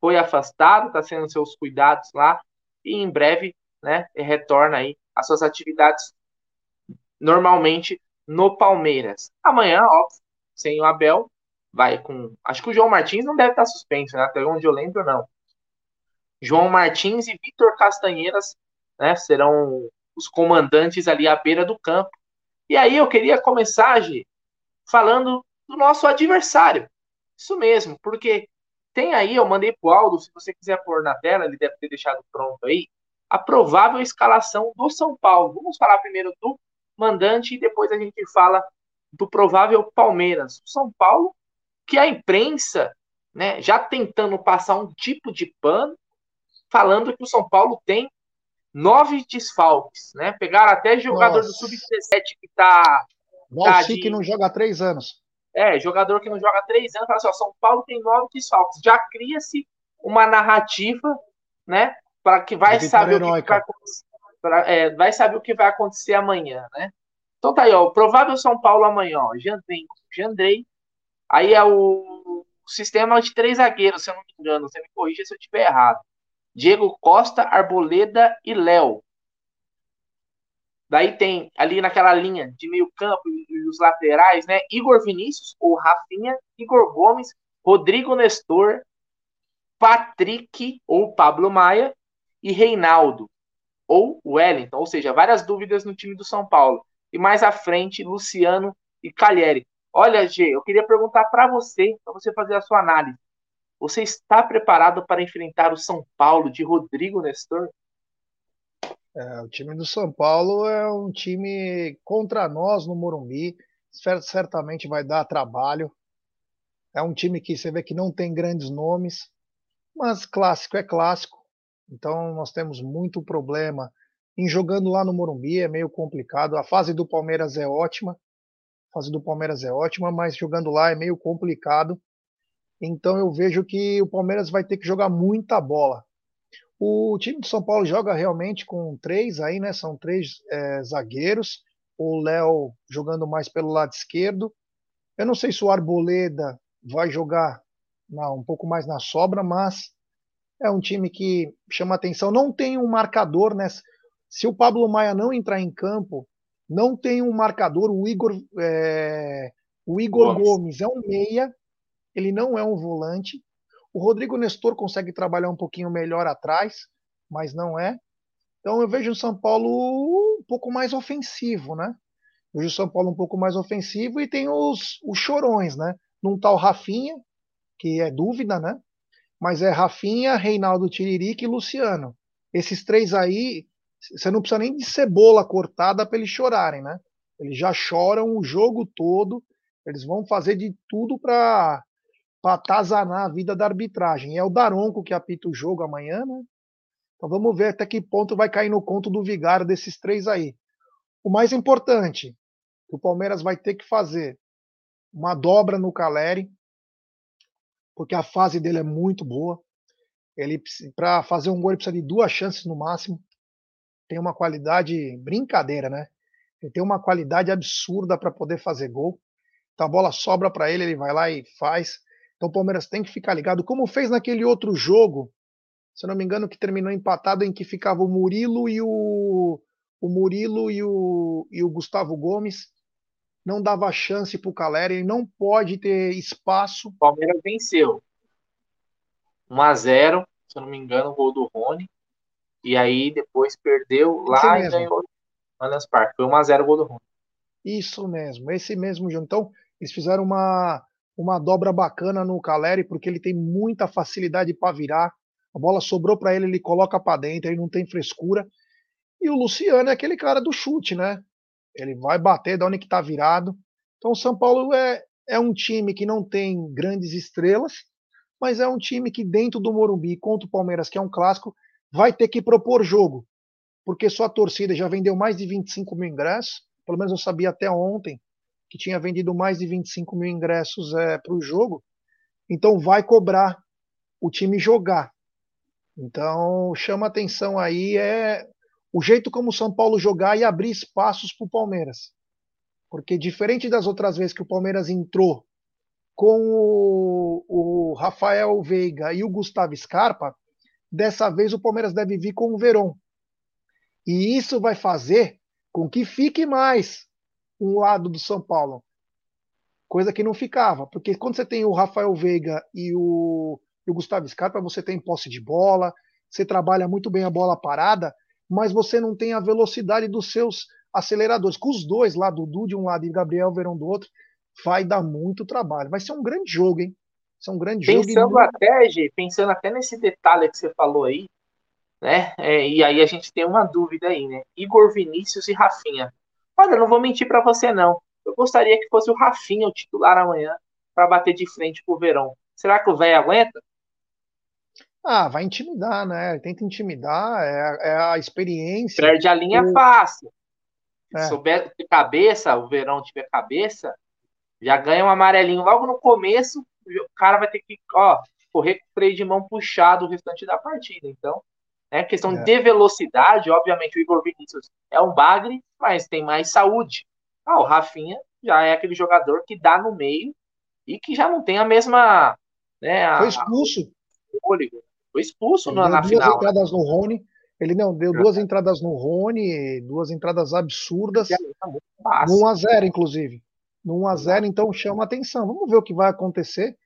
foi afastado, está sendo seus cuidados lá e em breve, né, retorna aí às suas atividades normalmente no Palmeiras. Amanhã, óbvio, sem o Abel, vai com. Acho que o João Martins não deve estar suspenso, né? Até onde eu lembro, não. João Martins e Vitor Castanheiras né, serão os comandantes ali à beira do campo. E aí eu queria começar, Gi, falando do nosso adversário. Isso mesmo, porque tem aí, eu mandei pro Aldo, se você quiser pôr na tela, ele deve ter deixado pronto aí, a provável escalação do São Paulo. Vamos falar primeiro do mandante e depois a gente fala do provável Palmeiras. São Paulo, que a imprensa, né, já tentando passar um tipo de pano, falando que o São Paulo tem nove desfalques, né? Pegaram até jogador Nossa. do Sub-17 que tá Valci que não joga há três anos. É, jogador que não joga há três anos, fala assim, ó, São Paulo tem nove desfalques. Já cria-se uma narrativa, né? Para que vai saber o que vai. Pra, é, vai saber o que vai acontecer amanhã, né? Então tá aí, ó. O provável São Paulo amanhã, ó. Jandrei, Jandrei. Aí é o, sistema de três zagueiros, se eu não me engano. Você me corrija se eu estiver errado. Diego Costa, Arboleda e Léo. Daí tem ali naquela linha de meio campo e os laterais, né? Igor Vinícius ou Rafinha, Igor Gomes, Rodrigo Nestor, Patrick ou Pablo Maia e Reinaldo ou Wellington, ou seja, várias dúvidas no time do São Paulo. E mais à frente, Luciano e Calheri. Olha, G, eu queria perguntar para você, para você fazer a sua análise. Você está preparado para enfrentar o São Paulo de Rodrigo Nestor? É, o time do São Paulo é um time contra nós no Morumbi, certamente vai dar trabalho. É um time que você vê que não tem grandes nomes, mas clássico é clássico. Então nós temos muito problema em jogando lá no Morumbi, é meio complicado. A fase do Palmeiras é ótima, a fase do Palmeiras é ótima, mas jogando lá é meio complicado. Então eu vejo que o Palmeiras vai ter que jogar muita bola. O time do São Paulo joga realmente com três aí, né? São três é, zagueiros. O Léo jogando mais pelo lado esquerdo. Eu não sei se o Arboleda vai jogar na, um pouco mais na sobra, mas é um time que chama atenção. Não tem um marcador, né? Se o Pablo Maia não entrar em campo, não tem um marcador. O Igor, é, o Igor Gomes. Gomes é um meia, ele não é um volante. O Rodrigo Nestor consegue trabalhar um pouquinho melhor atrás, mas não é. Então eu vejo o São Paulo um pouco mais ofensivo, né? Eu vejo o São Paulo um pouco mais ofensivo e tem os, os chorões, né? Num tal Rafinha, que é dúvida, né? Mas é Rafinha, Reinaldo Tiririca e Luciano. Esses três aí, você não precisa nem de cebola cortada para eles chorarem, né? Eles já choram o jogo todo, eles vão fazer de tudo para atazanar a vida da arbitragem. É o Daronco que apita o jogo amanhã, né? Então vamos ver até que ponto vai cair no conto do Vigário desses três aí. O mais importante, o Palmeiras vai ter que fazer uma dobra no Caleri, porque a fase dele é muito boa. Ele para fazer um gol ele precisa de duas chances no máximo. Tem uma qualidade brincadeira, né? Ele tem uma qualidade absurda para poder fazer gol. Então a bola sobra para ele, ele vai lá e faz. Então o Palmeiras tem que ficar ligado, como fez naquele outro jogo, se eu não me engano, que terminou empatado em que ficava o Murilo e o, o Murilo e o, e o Gustavo Gomes. Não dava chance para o Caleri, ele não pode ter espaço. O Palmeiras venceu. 1 a 0 se eu não me engano, o gol do Rony. E aí depois perdeu lá e ganhou no Allianz Parque. Foi 1 a 0 o gol do Rony. Isso mesmo, esse mesmo. Então, eles fizeram uma uma dobra bacana no Caleri, porque ele tem muita facilidade para virar. A bola sobrou para ele, ele coloca para dentro, ele não tem frescura. E o Luciano é aquele cara do chute, né? Ele vai bater da onde que tá virado. Então o São Paulo é, é um time que não tem grandes estrelas, mas é um time que dentro do Morumbi, contra o Palmeiras, que é um clássico, vai ter que propor jogo. Porque sua torcida já vendeu mais de 25 mil ingressos, pelo menos eu sabia até ontem, que tinha vendido mais de 25 mil ingressos é, para o jogo, então vai cobrar o time jogar. Então chama atenção aí é o jeito como o São Paulo jogar e abrir espaços para o Palmeiras. Porque diferente das outras vezes que o Palmeiras entrou com o, o Rafael Veiga e o Gustavo Scarpa, dessa vez o Palmeiras deve vir com o Verón. E isso vai fazer com que fique mais um lado do São Paulo. Coisa que não ficava, porque quando você tem o Rafael Veiga e o, e o Gustavo Scarpa, você tem posse de bola, você trabalha muito bem a bola parada, mas você não tem a velocidade dos seus aceleradores. Com os dois lá, Dudu de um lado e Gabriel Verão do outro, vai dar muito trabalho. Vai ser um grande jogo, hein? Vai ser um grande pensando jogo. Até, G, pensando até nesse detalhe que você falou aí, né? É, e aí a gente tem uma dúvida aí, né? Igor Vinícius e Rafinha. Olha, não vou mentir para você não. Eu gostaria que fosse o Rafinha o titular amanhã para bater de frente com o Verão. Será que o velho aguenta? Ah, vai intimidar, né? Tenta intimidar, é, é a experiência. Perde a linha o... fácil. É. Se souber ter cabeça, o Verão tiver cabeça, já ganha um amarelinho logo no começo. O cara vai ter que, ó, correr com o freio de mão puxado o restante da partida. Então, é questão é. de velocidade, obviamente o Igor Vinícius é um bagre, mas tem mais saúde. Ah, o Rafinha já é aquele jogador que dá no meio e que já não tem a mesma. Né, a, Foi expulso. Foi expulso na, na duas final. Duas entradas no Rony. Ele não, deu duas entradas no Rony, duas entradas absurdas. Tá no 1x0, inclusive. No 1x0, então chama atenção. Vamos ver o que vai acontecer.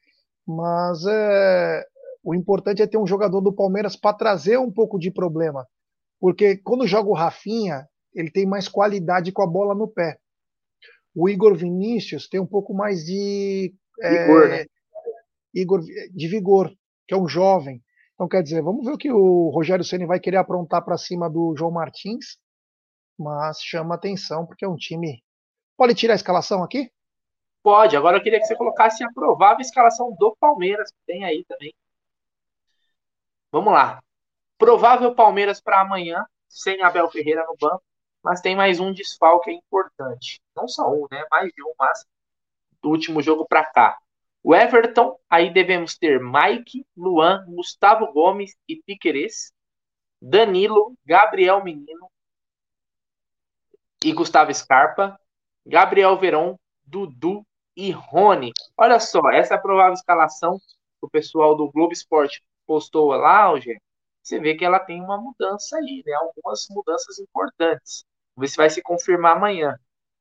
Mas é, o importante é ter um jogador do Palmeiras para trazer um pouco de problema. Porque quando joga o Rafinha, ele tem mais qualidade com a bola no pé. O Igor Vinícius tem um pouco mais de vigor, é, né? Igor, de vigor, que é um jovem. Então, quer dizer, vamos ver o que o Rogério Ceni vai querer aprontar para cima do João Martins, mas chama atenção porque é um time. Pode tirar a escalação aqui? Pode. Agora eu queria que você colocasse a provável escalação do Palmeiras, que tem aí também. Vamos lá. Provável Palmeiras para amanhã, sem Abel Ferreira no banco, mas tem mais um desfalque importante. Não só um, né? Mais de um, mas do último jogo para cá. O Everton, aí devemos ter Mike, Luan, Gustavo Gomes e Piquerez, Danilo, Gabriel Menino e Gustavo Scarpa, Gabriel Veron, Dudu e Rony. Olha só, essa é a provável escalação que o pessoal do Globo Esporte postou lá, hoje. Você vê que ela tem uma mudança aí, né? Algumas mudanças importantes. Vamos ver se vai se confirmar amanhã.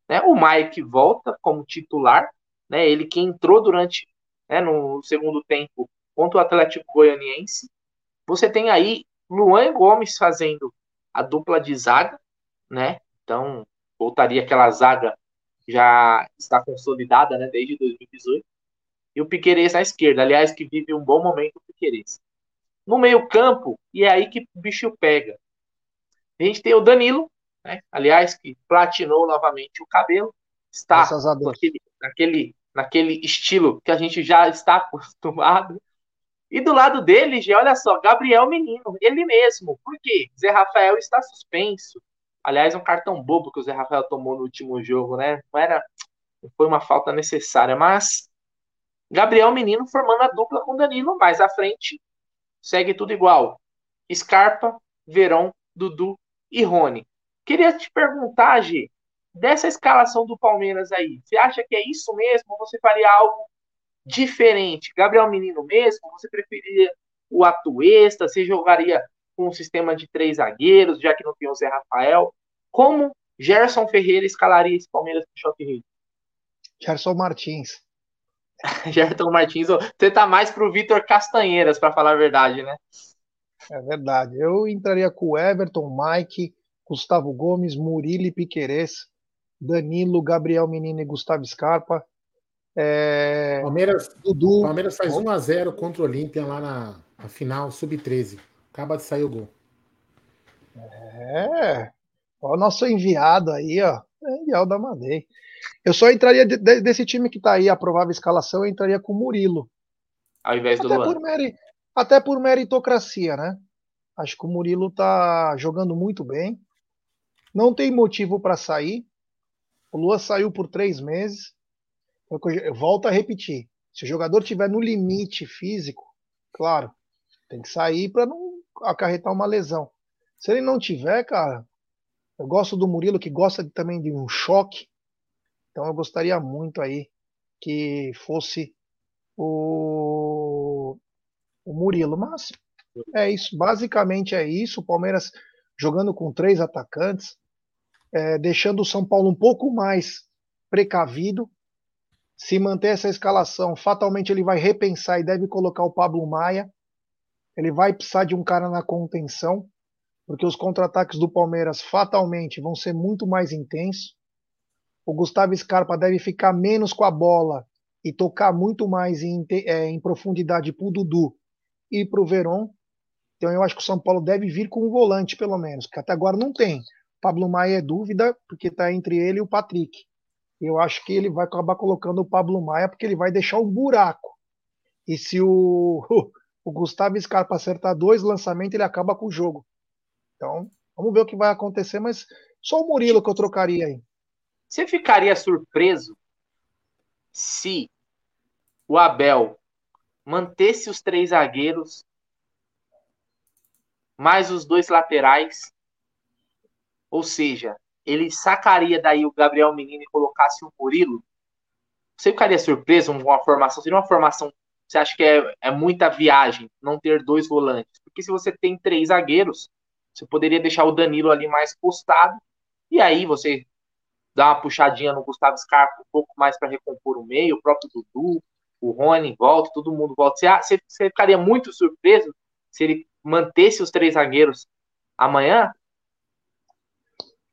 Né? O Mike volta como titular, né? Ele que entrou durante, né, no segundo tempo contra o Atlético Goianiense. Você tem aí Luan Gomes fazendo a dupla de zaga, né? Então, voltaria aquela zaga já está consolidada, né, desde 2018. E o Piquerez na esquerda, aliás, que vive um bom momento o Piquerez. No meio-campo, e é aí que o bicho pega. A gente tem o Danilo, né? aliás, que platinou novamente o cabelo, está naquele, naquele, naquele estilo que a gente já está acostumado. E do lado dele, já, olha só, Gabriel Menino, ele mesmo. Por quê? Zé Rafael está suspenso. Aliás, um cartão bobo que o Zé Rafael tomou no último jogo, né? Não era, foi uma falta necessária, mas Gabriel Menino formando a dupla com Danilo mais à frente. Segue tudo igual. Scarpa, Verão, Dudu e Rony. Queria te perguntar, Gi, dessa escalação do Palmeiras aí, você acha que é isso mesmo? Ou você faria algo diferente? Gabriel Menino mesmo? Você preferiria o Atuesta? Você jogaria com um sistema de três zagueiros, já que não tem o Zé Rafael? Como Gerson Ferreira escalaria esse Palmeiras pro Choque Rio? Gerson Martins. Gerson Martins, você tá mais pro Vitor Castanheiras, para falar a verdade, né? É verdade. Eu entraria com o Everton, Mike, Gustavo Gomes, Murilo e Piquerez, Danilo, Gabriel Menino e Gustavo Scarpa. É... Palmeiras, Dudu. Palmeiras faz 1x0 contra o Olímpia lá na, na final, sub-13. Acaba de sair o gol. É. Ó, o nosso enviado aí, ó. É enviado da Madei. Eu só entraria de, de, desse time que tá aí, a provável escalação, eu entraria com o Murilo. Ao invés do até Luan. Por meri, até por meritocracia, né? Acho que o Murilo tá jogando muito bem. Não tem motivo para sair. O Luan saiu por três meses. Eu volto a repetir. Se o jogador tiver no limite físico, claro, tem que sair para não acarretar uma lesão. Se ele não tiver, cara, eu gosto do Murilo que gosta também de um choque. Então eu gostaria muito aí que fosse o, o Murilo. Mas é isso, basicamente é isso. O Palmeiras jogando com três atacantes é, deixando o São Paulo um pouco mais precavido. Se manter essa escalação, fatalmente ele vai repensar e deve colocar o Pablo Maia. Ele vai precisar de um cara na contenção, porque os contra-ataques do Palmeiras fatalmente vão ser muito mais intensos. O Gustavo Scarpa deve ficar menos com a bola e tocar muito mais em, é, em profundidade para o Dudu e para o Veron. Então eu acho que o São Paulo deve vir com um volante, pelo menos, que até agora não tem. Pablo Maia é dúvida, porque está entre ele e o Patrick. Eu acho que ele vai acabar colocando o Pablo Maia, porque ele vai deixar um buraco. E se o, o Gustavo Scarpa acertar dois lançamentos, ele acaba com o jogo. Então, vamos ver o que vai acontecer, mas só o Murilo que eu trocaria aí. Você ficaria surpreso se o Abel mantesse os três zagueiros, mais os dois laterais ou seja, ele sacaria daí o Gabriel Menino e colocasse o Murilo, você ficaria surpreso com uma formação? Seria uma formação, você acha que é, é muita viagem não ter dois volantes? Porque se você tem três zagueiros, você poderia deixar o Danilo ali mais postado, e aí você dá uma puxadinha no Gustavo Scarpa um pouco mais para recompor o meio, o próprio Dudu, o Rony volta, todo mundo volta. Você, você ficaria muito surpreso se ele mantesse os três zagueiros amanhã?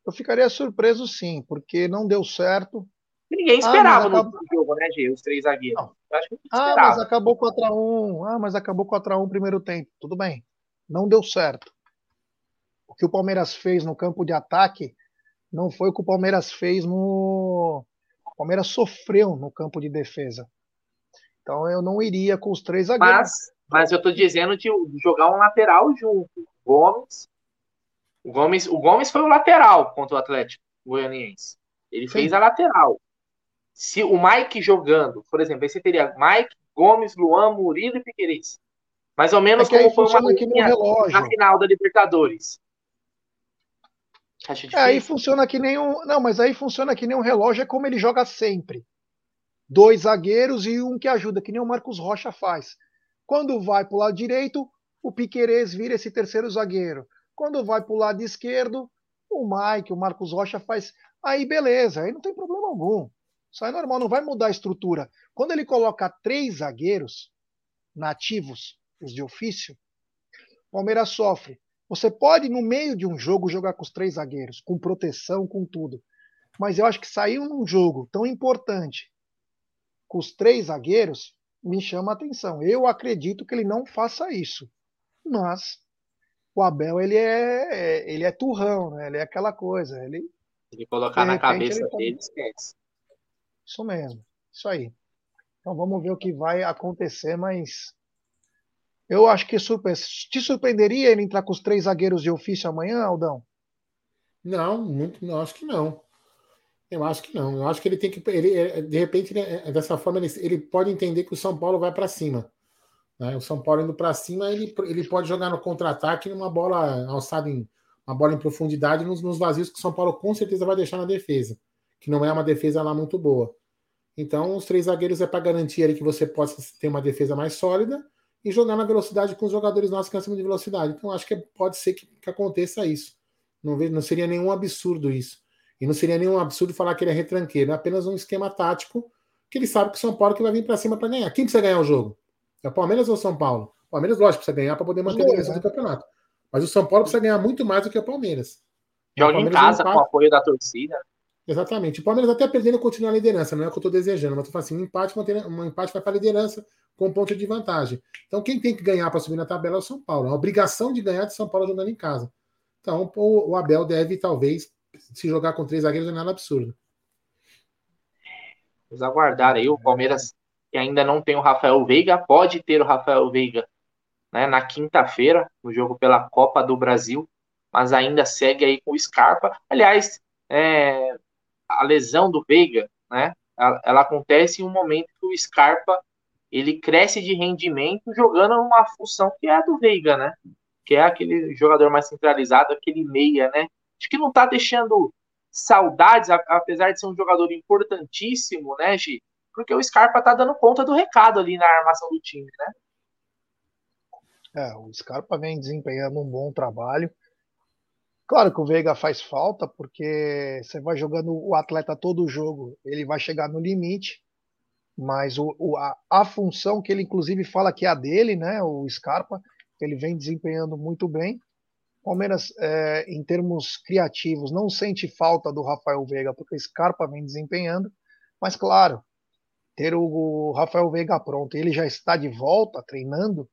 Eu ficaria surpreso sim, porque não deu certo. Ninguém ah, esperava ah, no acabou... jogo, né, Gê? Os três zagueiros. ah, mas acabou 4x1. Ah, mas acabou 4x1 primeiro tempo. Tudo bem. Não deu certo. O que o Palmeiras fez no campo de ataque não foi o que o Palmeiras fez no. O Palmeiras sofreu no campo de defesa. Então eu não iria com os três zagueiros. Mas, mas eu tô dizendo de jogar um lateral junto. Gomes, o Gomes, o Gomes foi o lateral contra o Atlético Goianiense. Ele Sim. fez a lateral. Se o Mike jogando, por exemplo, aí você teria Mike, Gomes, Luan, Murilo e Piqueires. Mais ou menos É como foi uma funciona que nem um relógio. na final da Libertadores. É, aí funciona que nem um. Não, mas aí funciona que nem um relógio, é como ele joga sempre. Dois zagueiros e um que ajuda, que nem o Marcos Rocha faz. Quando vai para o lado direito, o Piquerez vira esse terceiro zagueiro. Quando vai para o lado esquerdo, o Mike, o Marcos Rocha faz. Aí beleza, aí não tem problema algum. Isso é normal, não vai mudar a estrutura. Quando ele coloca três zagueiros nativos, os de ofício, o Palmeiras sofre. Você pode, no meio de um jogo, jogar com os três zagueiros, com proteção, com tudo. Mas eu acho que saiu num jogo tão importante com os três zagueiros me chama a atenção. Eu acredito que ele não faça isso. Mas o Abel, ele é, ele é turrão, né? Ele é aquela coisa. Ele, Ele colocar na cabeça ele tá- dele, esquece. Isso mesmo. Isso aí. Então vamos ver o que vai acontecer, mas eu acho que surpre... te surpreenderia ele entrar com os três zagueiros de ofício amanhã, Aldão? Não, muito, não, acho que não. Eu acho que não. Eu acho que ele tem que. Ele, é, de repente, ele, é, dessa forma, ele, ele pode entender que o São Paulo vai para cima. né? O São Paulo indo para cima, ele, ele pode jogar no contra-ataque numa bola alçada em uma bola em profundidade nos, nos vazios que o São Paulo com certeza vai deixar na defesa, que não é uma defesa lá muito boa. Então, os três zagueiros é para garantir ali que você possa ter uma defesa mais sólida e jogar na velocidade com os jogadores nossos que acima de velocidade. Então, acho que pode ser que, que aconteça isso. Não, vejo, não seria nenhum absurdo isso. E não seria nenhum absurdo falar que ele é retranqueiro. É apenas um esquema tático que ele sabe que o São Paulo que vai vir para cima para ganhar. Quem precisa ganhar o jogo? É o Palmeiras ou o São Paulo? O Palmeiras, lógico, precisa ganhar para poder manter a dois, liderança né? do campeonato. Mas o São Paulo precisa ganhar muito mais do que o Palmeiras. Joga em Palmeiras casa com o apoio da torcida. Exatamente. O Palmeiras até perdendo continua na liderança, não é o que eu estou desejando, mas eu falo assim, um empate, um empate vai para a liderança com um ponto de vantagem. Então, quem tem que ganhar para subir na tabela é o São Paulo. É a obrigação de ganhar de São Paulo jogando em casa. Então, o, Abel deve, talvez, se jogar com três zagueiros, é nada absurdo. Vamos aguardar aí. O Palmeiras, que ainda não tem o Rafael Veiga, pode ter o Rafael Veiga né, na quinta-feira, no jogo pela Copa do Brasil, mas ainda segue aí com o Scarpa. Aliás, é, a lesão do Veiga, né, ela, ela acontece em um momento que o Scarpa ele cresce de rendimento jogando numa função que é a do Veiga, né? Que é aquele jogador mais centralizado, aquele meia, né? Acho que não tá deixando saudades, apesar de ser um jogador importantíssimo, né, Gi? Porque o Scarpa tá dando conta do recado ali na armação do time, né? É, o Scarpa vem desempenhando um bom trabalho. Claro que o Veiga faz falta, porque você vai jogando o atleta todo o jogo, ele vai chegar no limite, mas o, o- a, a função que ele inclusive fala que é a dele, né, o Scarpa, ele vem desempenhando muito bem. Palmeiras, é, em termos criativos, não sente falta do Rafael Veiga, porque o Scarpa vem desempenhando, mas claro, ter o, Rafael Veiga pronto, ele já está de volta treinando,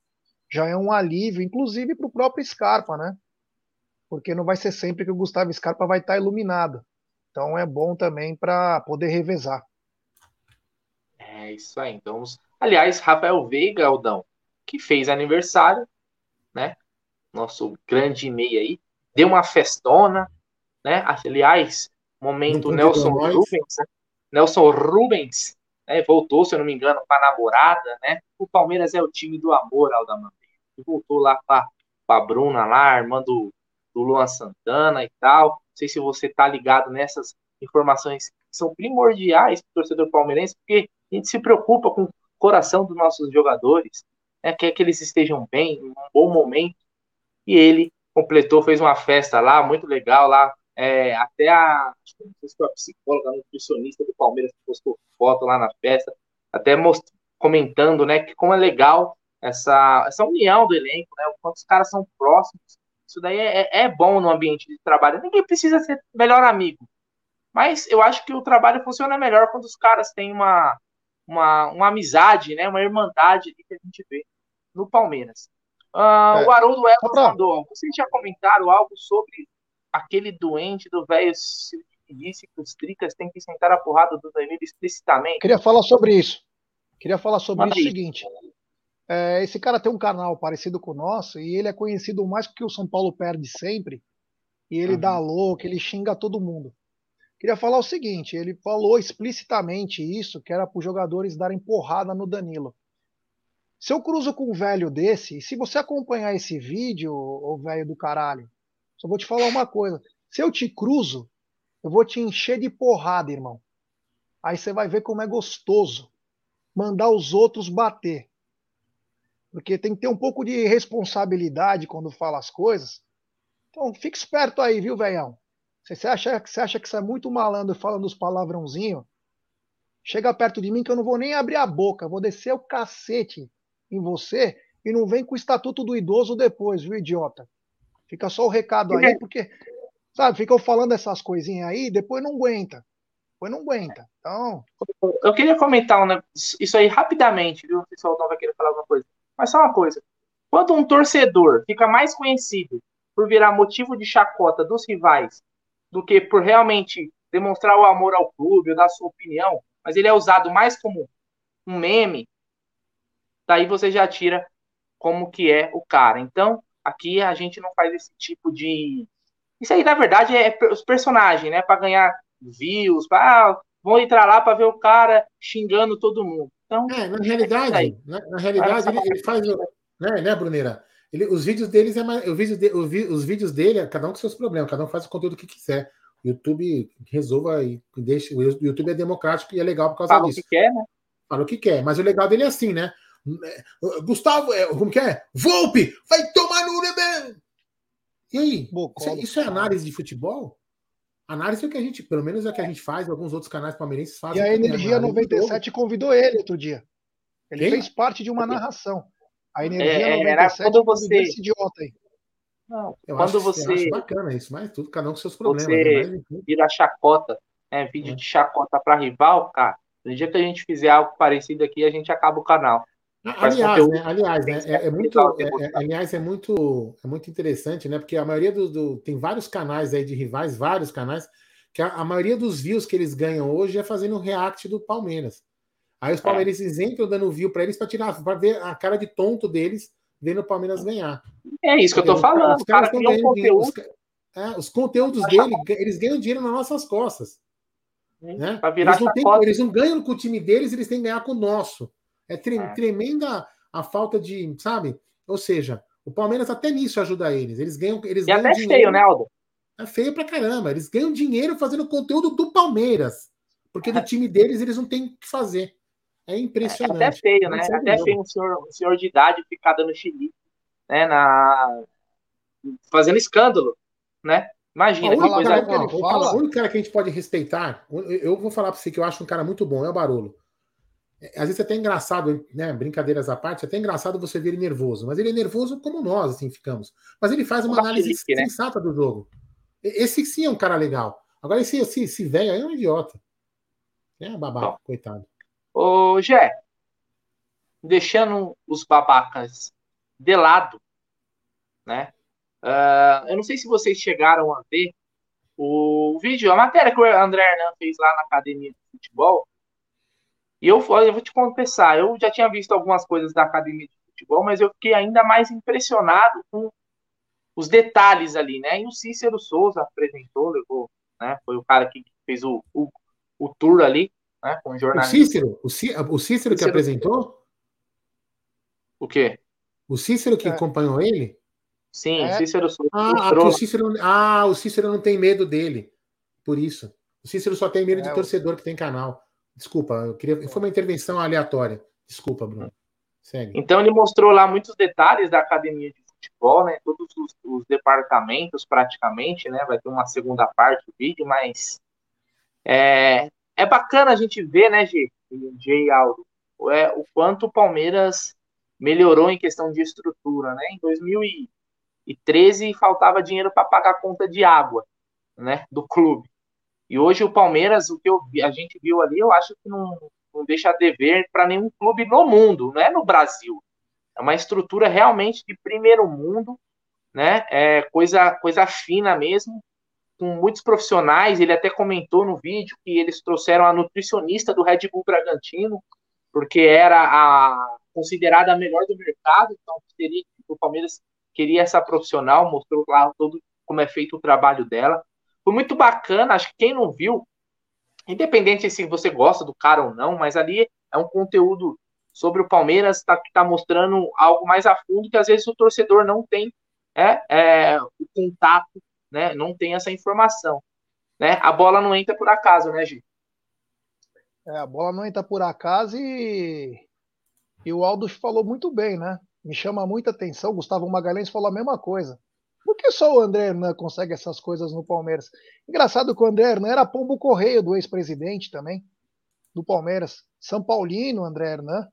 já é um alívio, inclusive para o próprio Scarpa, né? Porque não vai ser sempre que o Gustavo Scarpa vai estar iluminado. Então é bom também para poder revezar. É isso aí. Então, vamos- aliás, Rafael Veiga, Aldão, que fez aniversário, né? Nosso grande meia aí, deu uma festona, né? Aliás, momento Nelson. Rubens, né? Nelson Rubens, né? Voltou, se eu não me engano, com a namorada, né? O Palmeiras é o time do amor, Aldamar. Voltou lá com a Bruna lá, irmã do, do Luan Santana e tal. Não sei se você tá ligado nessas informações que são primordiais para o torcedor palmeirense, porque a gente se preocupa com o coração dos nossos jogadores, né, quer que eles estejam bem, em um bom momento. E ele completou, fez uma festa lá, muito legal lá. É, até a, se a psicóloga, a nutricionista do Palmeiras postou foto lá na festa, até comentando, né, que como é legal essa, essa união do elenco, né, o quanto os caras são próximos. Isso daí é, é bom no ambiente de trabalho. Ninguém precisa ser melhor amigo, mas eu acho que o trabalho funciona melhor quando os caras têm uma, uma, uma amizade, né? Uma irmandade que a gente vê no Palmeiras. Uh, é. O Haroldo Elton pra... mandou. Vocês já comentaram algo sobre aquele doente do velho que disse que os tricas têm que sentar a porrada do Danilo explicitamente? Queria falar sobre isso. Queria falar sobre Manda isso o seguinte. É, esse cara tem um canal parecido com o nosso e ele é conhecido mais porque o São Paulo perde sempre. E ele uhum. dá louco, ele xinga todo mundo. Queria falar o seguinte: ele falou explicitamente isso, que era para os jogadores darem porrada no Danilo. Se eu cruzo com um velho desse, e se você acompanhar esse vídeo, ô velho do caralho, só vou te falar uma coisa. Se eu te cruzo, eu vou te encher de porrada, irmão. Aí você vai ver como é gostoso mandar os outros bater. Porque tem que ter um pouco de responsabilidade quando fala as coisas. Então, fique esperto aí, viu, velhão? Você acha, você acha que você é muito malandro falando os palavrãozinhos? Chega perto de mim que eu não vou nem abrir a boca. Vou descer o cacete em você e não vem com o estatuto do idoso depois, viu, idiota? Fica só o recado aí, porque, sabe, ficam falando essas coisinhas aí, depois não aguenta. Depois não aguenta. Então. Eu queria comentar um, isso aí rapidamente, viu? O pessoal não vai querer falar alguma coisa. Mas só uma coisa. Quando um torcedor fica mais conhecido por virar motivo de chacota dos rivais do que por realmente demonstrar o amor ao clube ou dar sua opinião, mas ele é usado mais como um meme, daí você já tira como que é o cara. Então, aqui a gente não faz esse tipo de. Isso aí, na verdade, é os personagens, né? Para ganhar views, pra... ah, vão entrar lá para ver o cara xingando todo mundo. Então, é, na realidade, é na, na, realidade, ele, ele, faz. Né, né Bruneira? Ele, os vídeos deles é mais, o vídeo de, o, os vídeos dele, é cada um com seus problemas, cada um faz o conteúdo que quiser. O YouTube resolva e deixa. O YouTube é democrático e é legal por causa Fala disso. Fala o que quer, né? Fala o que quer, mas o legal dele é assim, né? É, Gustavo, é, como que é? Volpe! Vai tomar no. E aí? Isso, é, isso é análise de futebol? Análise é o que a gente, pelo menos é o que a gente faz, alguns outros canais palmeirenses fazem. E a Energia 97 convidou ele outro dia. Ele Quem? fez parte de uma narração. A Energia é, 97 quando você... esse idiota aí. Não, eu quando acho, você. Eu acho bacana isso, mas tudo, cada um com seus problemas. Você né? vira chacota, né? Vídeo é. de chacota para rival, cara. No dia que a gente fizer algo parecido aqui, a gente acaba o canal. Aliás, né, aliás, né, é, é muito, é, é, aliás, é muito, é muito interessante, né? Porque a maioria do, do, tem vários canais aí de rivais, vários canais que a, a, maioria dos views que eles ganham hoje é fazendo o react do Palmeiras. Aí os é. palmeirenses entram dando view para eles para tirar, para ver a cara de tonto deles vendo o Palmeiras ganhar. É isso que eu tô falando. Os caras cara ganhando conteúdo. Os, é, os conteúdos dele, eles ganham dinheiro nas nossas costas. Né? Eles, não tem, eles não ganham com o time deles, eles têm que ganhar com o nosso. É, tre é. tremenda a falta de, sabe? Ou seja, o Palmeiras até nisso ajuda eles. Eles ganham, eles e ganham até dinheiro. feio, né, Aldo? É feio pra caramba. Eles ganham dinheiro fazendo conteúdo do Palmeiras. Porque do é. time deles eles não têm o que fazer. É impressionante. É até feio, né? É até feio um senhor, um senhor de idade ficar dando xilique, né? Na... Fazendo escândalo, né? Imagina, que coisa. Cara, que ele fala, o único cara que a gente pode respeitar, eu vou falar para você que eu acho um cara muito bom, é o Barolo. Às vezes é até engraçado, né? Brincadeiras à parte, é até engraçado você ver ele nervoso, mas ele é nervoso como nós, assim, ficamos. Mas ele faz uma análise né? sensata do jogo. Esse sim é um cara legal. Agora, esse, esse, esse velho aí é um idiota. É babaca, Bom. coitado. Ô, Gé, deixando os babacas de lado, né? Uh, eu não sei se vocês chegaram a ver o vídeo, a matéria que o André Hernan fez lá na academia de futebol e eu, eu vou te confessar, eu já tinha visto algumas coisas da academia de futebol, mas eu fiquei ainda mais impressionado com os detalhes ali, né? E o Cícero Souza apresentou, levou, né? Foi o cara que fez o, o, o tour ali, né? Com o jornalista. O Cícero? O, Cícero, o Cícero que apresentou? O quê? O Cícero que é. acompanhou ele? Sim, é. Cícero Souza. Ah, o Cícero, ah, o Cícero não tem medo dele. Por isso. O Cícero só tem medo é, de torcedor que tem canal. Desculpa, eu queria. Foi uma intervenção aleatória. Desculpa, Bruno. Segue. Então ele mostrou lá muitos detalhes da academia de futebol, né? Todos os, os departamentos praticamente, né? Vai ter uma segunda parte do vídeo, mas é, é bacana a gente ver, né, G, G e Aldo, é, o quanto o Palmeiras melhorou em questão de estrutura, né? Em 2013 faltava dinheiro para pagar a conta de água, né, do clube. E hoje o Palmeiras, o que eu, a gente viu ali, eu acho que não, não deixa dever para nenhum clube no mundo, não é no Brasil. É uma estrutura realmente de primeiro mundo, né? É coisa, coisa fina mesmo, com muitos profissionais. Ele até comentou no vídeo que eles trouxeram a nutricionista do Red Bull Bragantino, porque era a considerada a melhor do mercado, então teria, o Palmeiras queria essa profissional, mostrou lá todo como é feito o trabalho dela. Foi muito bacana, acho que quem não viu, independente se você gosta do cara ou não, mas ali é um conteúdo sobre o Palmeiras está tá mostrando algo mais a fundo que às vezes o torcedor não tem é, é, o contato, né? Não tem essa informação, né? A bola não entra por acaso, né, Gi? É, a bola não entra por acaso e, e o Aldo falou muito bem, né? Me chama muita atenção. Gustavo Magalhães falou a mesma coisa. Por que só o André Hernan consegue essas coisas no Palmeiras? Engraçado que o André Hernan era pombo correio do ex-presidente também, do Palmeiras. São Paulino, André Hernan.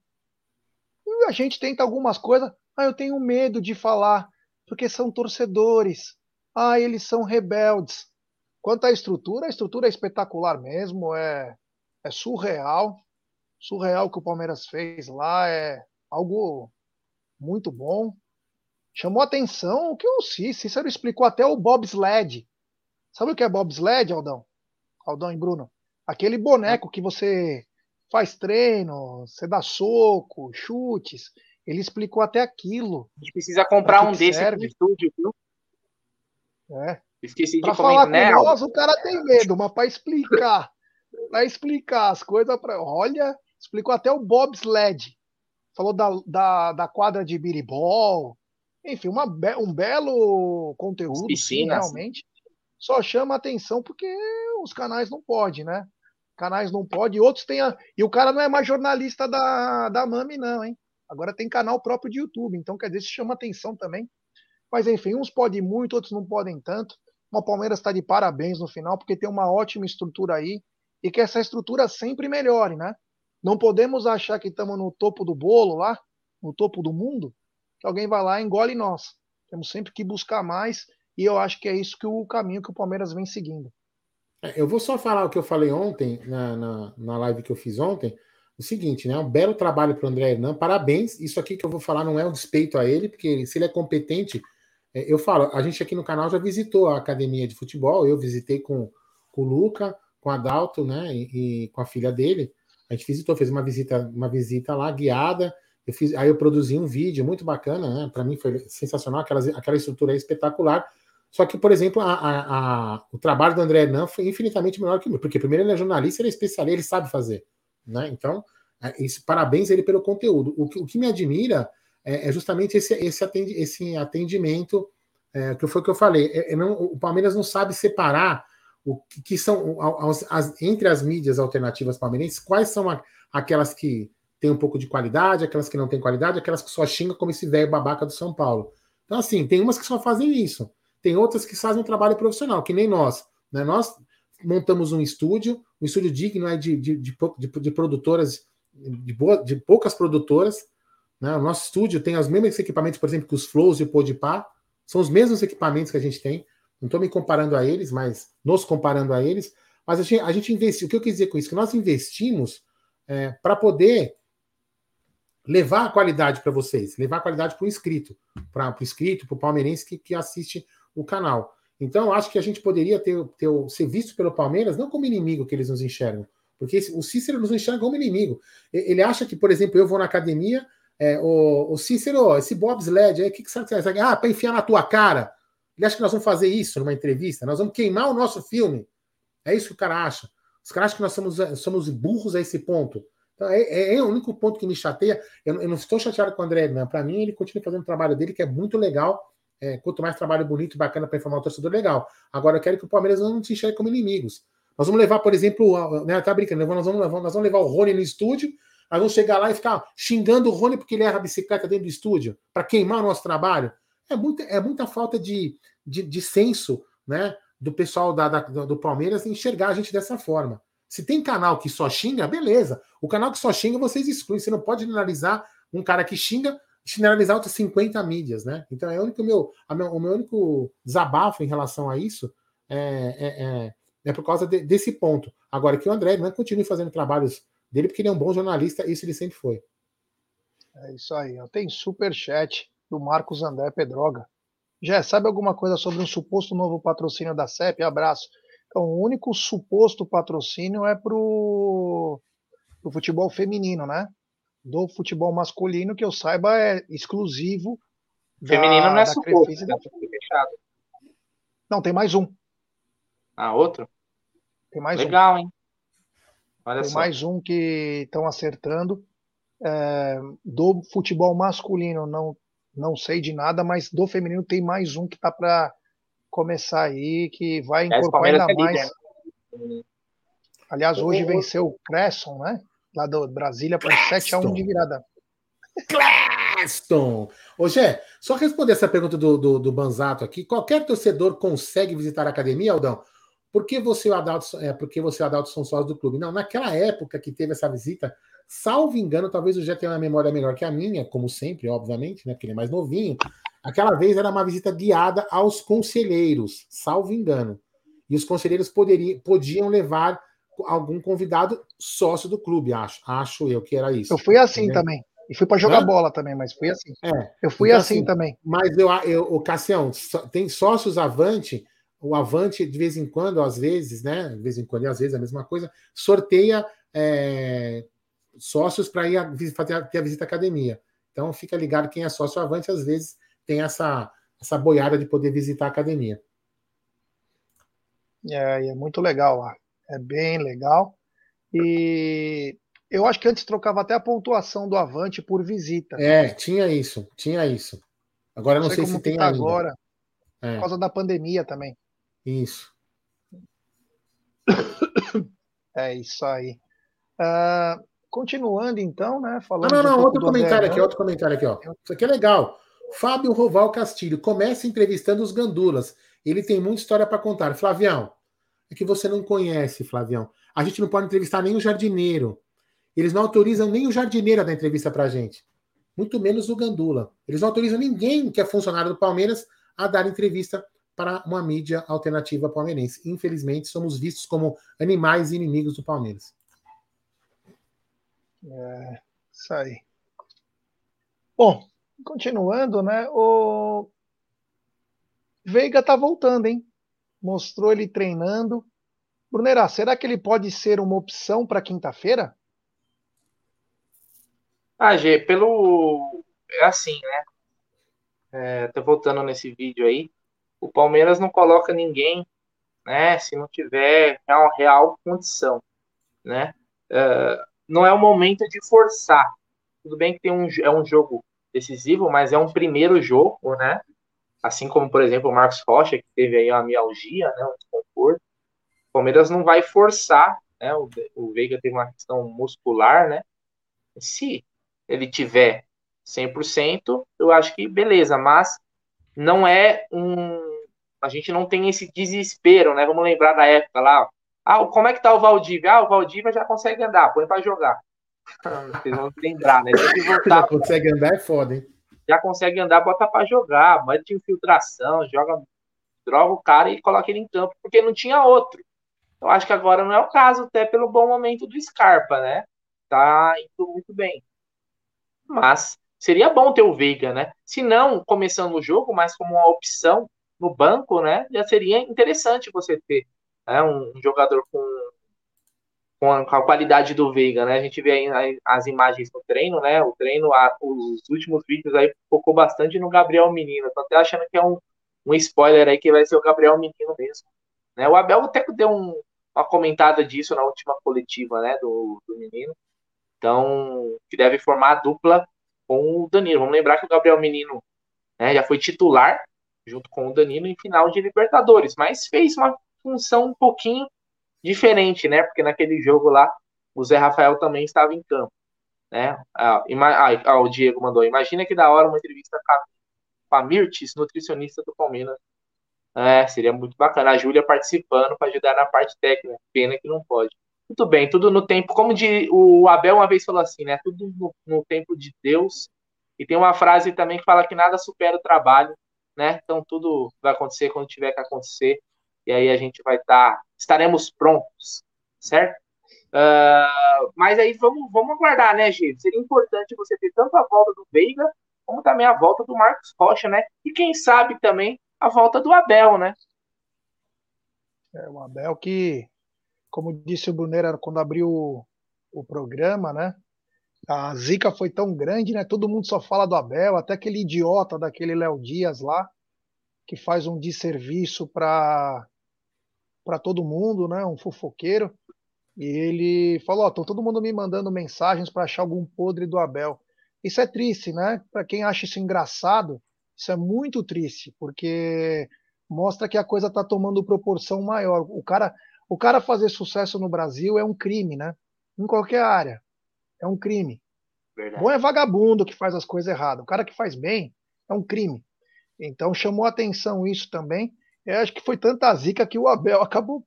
E a gente tenta algumas coisas. Ah, eu tenho medo de falar, porque são torcedores. Ah, eles são rebeldes. Quanto à estrutura, a estrutura é espetacular mesmo, é, é surreal. Surreal que o Palmeiras fez lá, é algo muito bom. Chamou atenção o que o Cícero explicou até o bobsled. Sabe o que é bobsled, Aldão? Aldão e Bruno? Aquele boneco que você faz treino, você dá soco, chutes. Ele explicou até aquilo. A gente precisa comprar um desse serve. no estúdio, viu? É. Esqueci de pra comentar, falar né? com nós, o cara tem medo, mas para explicar, para explicar as coisas, pra... olha, explicou até o bobsled. Falou da, da, da quadra de biribol, enfim, uma, um belo conteúdo, Piscina, realmente. Só chama atenção porque os canais não podem, né? Canais não podem, outros têm. A... E o cara não é mais jornalista da, da Mami, não, hein? Agora tem canal próprio de YouTube, então quer dizer, isso chama atenção também. Mas enfim, uns podem muito, outros não podem tanto. O Palmeiras está de parabéns no final, porque tem uma ótima estrutura aí e que essa estrutura sempre melhore, né? Não podemos achar que estamos no topo do bolo lá, no topo do mundo, que alguém vai lá e engole nós. Temos sempre que buscar mais, e eu acho que é isso que o caminho que o Palmeiras vem seguindo. É, eu vou só falar o que eu falei ontem, na, na, na live que eu fiz ontem, o seguinte, né? Um belo trabalho para o André Hernan, parabéns. Isso aqui que eu vou falar não é um despeito a ele, porque se ele é competente, é, eu falo, a gente aqui no canal já visitou a academia de futebol, eu visitei com, com o Luca, com a Dalto, né? E, e com a filha dele. A gente visitou, fez uma visita, uma visita lá guiada. Eu fiz, aí eu produzi um vídeo muito bacana, né? Para mim foi sensacional, aquela, aquela estrutura é espetacular. Só que, por exemplo, a, a, a, o trabalho do André Hernan foi infinitamente melhor que o meu, porque primeiro ele é jornalista, ele é especialista, ele sabe fazer. Né? Então, é, esse, parabéns ele pelo conteúdo. O que, o que me admira é, é justamente esse, esse, atendi, esse atendimento, é, que foi o que eu falei. É, é não, o Palmeiras não sabe separar o que, que são as, as, entre as mídias alternativas palmeirenses, quais são aquelas que tem um pouco de qualidade, aquelas que não têm qualidade, aquelas que só xingam como esse velho babaca do São Paulo. Então, assim, tem umas que só fazem isso. Tem outras que fazem um trabalho profissional, que nem nós. Né? Nós montamos um estúdio, um estúdio digno é de, de, de, de, produtoras, de, boa, de poucas produtoras. Né? O nosso estúdio tem os mesmos equipamentos, por exemplo, que os Flows e o Podpah. São os mesmos equipamentos que a gente tem. Não estou me comparando a eles, mas nos comparando a eles. Mas a gente, a gente investiu. O que eu quis dizer com isso? Que nós investimos é, para poder levar a qualidade para vocês, levar a qualidade para o inscrito, para o inscrito, para o palmeirense que, que assiste o canal. Então, acho que a gente poderia ter, ter ser visto pelo Palmeiras não como inimigo que eles nos enxergam, porque o Cícero nos enxerga como inimigo. Ele acha que, por exemplo, eu vou na academia, é, o, o Cícero, esse bobsled, o que, que você vai Ah, para enfiar na tua cara. Ele acha que nós vamos fazer isso numa entrevista, nós vamos queimar o nosso filme. É isso que o cara acha. Os caras acham que nós somos, somos burros a esse ponto. Então, é, é, é, o único ponto que me chateia. Eu, eu não estou chateado com o André, não. Para mim, ele continua fazendo o trabalho dele, que é muito legal. É, quanto mais trabalho bonito e bacana para informar o torcedor, legal. Agora, eu quero que o Palmeiras não se enxergue como inimigos. Nós vamos levar, por exemplo, né, tá brincando, nós vamos, levar, nós vamos levar o Rony no estúdio, nós vamos chegar lá e ficar xingando o Rony porque ele erra a bicicleta dentro do estúdio, para queimar o nosso trabalho. É muita, é muita falta de, de, de senso né, do pessoal da, da, do Palmeiras enxergar a gente dessa forma. Se tem canal que só xinga, beleza. O canal que só xinga, vocês excluem. Você não pode generalizar um cara que xinga, generalizar outras 50 mídias, né? Então é o único meu, meu, o meu único desabafo em relação a isso é, é, é, é por causa de, desse ponto. Agora que o André não continue fazendo trabalhos dele, porque ele é um bom jornalista, isso ele sempre foi. É isso aí. Tem super chat do Marcos André Pedroga. Já sabe alguma coisa sobre um suposto novo patrocínio da CEP? Abraço. Então, o único suposto patrocínio é pro, pro futebol feminino, né? Do futebol masculino, que eu saiba, é exclusivo. Feminino da, não é suposto, da... fechado. Não, tem mais um. Ah, outro? Tem mais Legal, um. hein? Olha Tem só. mais um que estão acertando. É, do futebol masculino não não sei de nada, mas do feminino tem mais um que está para começar aí, que vai incorporar ainda mais. Aliás, hoje venceu o Cresson, né? Lá do Brasília por 7 a 1 de virada. Creston! Ô, Gé, só responder essa pergunta do, do, do Banzato aqui. Qualquer torcedor consegue visitar a academia, Aldão? Por que você e o Adalto, é, porque você e o Adalto são sócios do clube? Não, naquela época que teve essa visita, salvo engano, talvez o Gé tenha uma memória melhor que a minha, como sempre, obviamente, né? Porque ele é mais novinho. Aquela vez era uma visita guiada aos conselheiros, salvo engano. E os conselheiros poderiam, podiam levar algum convidado sócio do clube, acho. Acho eu que era isso. Eu fui assim entendeu? também. E fui para jogar Hã? bola também, mas fui assim. É. Eu fui então, assim, assim, também. Mas eu, eu, o Cassião, tem sócios Avante, o Avante, de vez em quando, às vezes, né? De vez em quando, e às vezes a mesma coisa, sorteia é, sócios para ir a, fazer ter a visita à academia. Então fica ligado quem é sócio Avante, às vezes tem essa, essa boiada de poder visitar a academia. É, é muito legal lá. É bem legal. E eu acho que antes trocava até a pontuação do Avante por visita. É, tinha isso, tinha isso. Agora não, não sei, sei se tem tá agora. É. Por causa da pandemia também. Isso. É isso aí. Uh, continuando então, né? Falando não, não, não. Um outro comentário aqui, outro comentário aqui, ó. Isso aqui é legal. Fábio Roval Castilho começa entrevistando os gandulas. Ele tem muita história para contar. Flavião, é que você não conhece, Flavião. A gente não pode entrevistar nem o jardineiro. Eles não autorizam nem o jardineiro a dar entrevista para a gente. Muito menos o Gandula. Eles não autorizam ninguém que é funcionário do Palmeiras a dar entrevista para uma mídia alternativa palmeirense. Infelizmente, somos vistos como animais inimigos do Palmeiras. É, isso aí. Bom, continuando, né? O Veiga tá voltando, hein? Mostrou ele treinando. Brunera, será que ele pode ser uma opção para quinta-feira? Ah, G, pelo. É assim, né? É, voltando nesse vídeo aí. O Palmeiras não coloca ninguém, né? Se não tiver real, real condição, né? É, não é o momento de forçar. Tudo bem que tem um, é um jogo decisivo, mas é um primeiro jogo, né? Assim como, por exemplo, o Marcos Rocha, que teve aí uma mialgia, né? Um desconforto. O Palmeiras não vai forçar, né? O, o Veiga teve uma questão muscular, né? Se ele tiver 100%, eu acho que beleza, mas não é um. A gente não tem esse desespero, né? Vamos lembrar da época lá. Ah, como é que tá o Valdívia? Ah, o Valdívia já consegue andar, põe para jogar. Vocês vão lembrar, né? Tem que voltar. Já consegue andar é foda, hein? Já consegue andar, bota para jogar, manda de infiltração, joga, droga o cara e coloca ele em campo, porque não tinha outro. Eu acho que agora não é o caso, até pelo bom momento do Scarpa, né? Tá indo muito bem. Mas seria bom ter o Veiga, né? Se não começando o jogo, mas como uma opção no banco, né? Já seria interessante você ter né, um, jogador com, com a, com, a, qualidade do Veiga, né? A gente vê aí as imagens no treino, né? O treino, a, os últimos vídeos aí focou bastante no Gabriel Menino. Tô até achando que é um, um spoiler aí que vai ser o Gabriel Menino mesmo. Né? O Abel até deu um, uma comentada disso na última coletiva, né? Do, do menino. Então, que deve formar a dupla com o Danilo. Vamos lembrar que o Gabriel Menino né, já foi titular junto com o Danilo em final de Libertadores, mas fez uma função um pouquinho diferente, né? Porque naquele jogo lá o Zé Rafael também estava em campo, né? Ah, ah, o Diego mandou. Imagina que da hora uma entrevista com a Mirtes, nutricionista do Palmeiras. É, seria muito bacana. A Júlia participando para ajudar na parte técnica. Pena que não pode. Muito bem, tudo no tempo. Como de, o Abel uma vez falou assim, né? Tudo no, no, tempo de Deus. E tem uma frase também que fala que nada supera o trabalho, né? Então tudo vai acontecer quando tiver que acontecer. E aí a gente vai estar, tá, estaremos prontos, certo? Uh, mas aí vamos, vamos aguardar, né, gente? Seria importante você ter tanto a volta do Veiga, como também a volta do Marcos Rocha, né? E quem sabe também a volta do Abel, né? É, o Abel que como disse o Brunera quando abriu o, o programa, né? A zica foi tão grande, né? Todo mundo só fala do Abel, até aquele idiota daquele Léo Dias lá, que faz um desserviço para para todo mundo, né? Um fofoqueiro. E ele falou: Ó, tô todo mundo me mandando mensagens para achar algum podre do Abel. Isso é triste, né? Para quem acha isso engraçado, isso é muito triste, porque mostra que a coisa está tomando proporção maior. O cara, o cara fazer sucesso no Brasil é um crime, né? Em qualquer área. É um crime. Verdade. Bom é vagabundo que faz as coisas erradas. O cara que faz bem é um crime. Então chamou atenção isso também. Eu acho que foi tanta zica que o Abel acabou.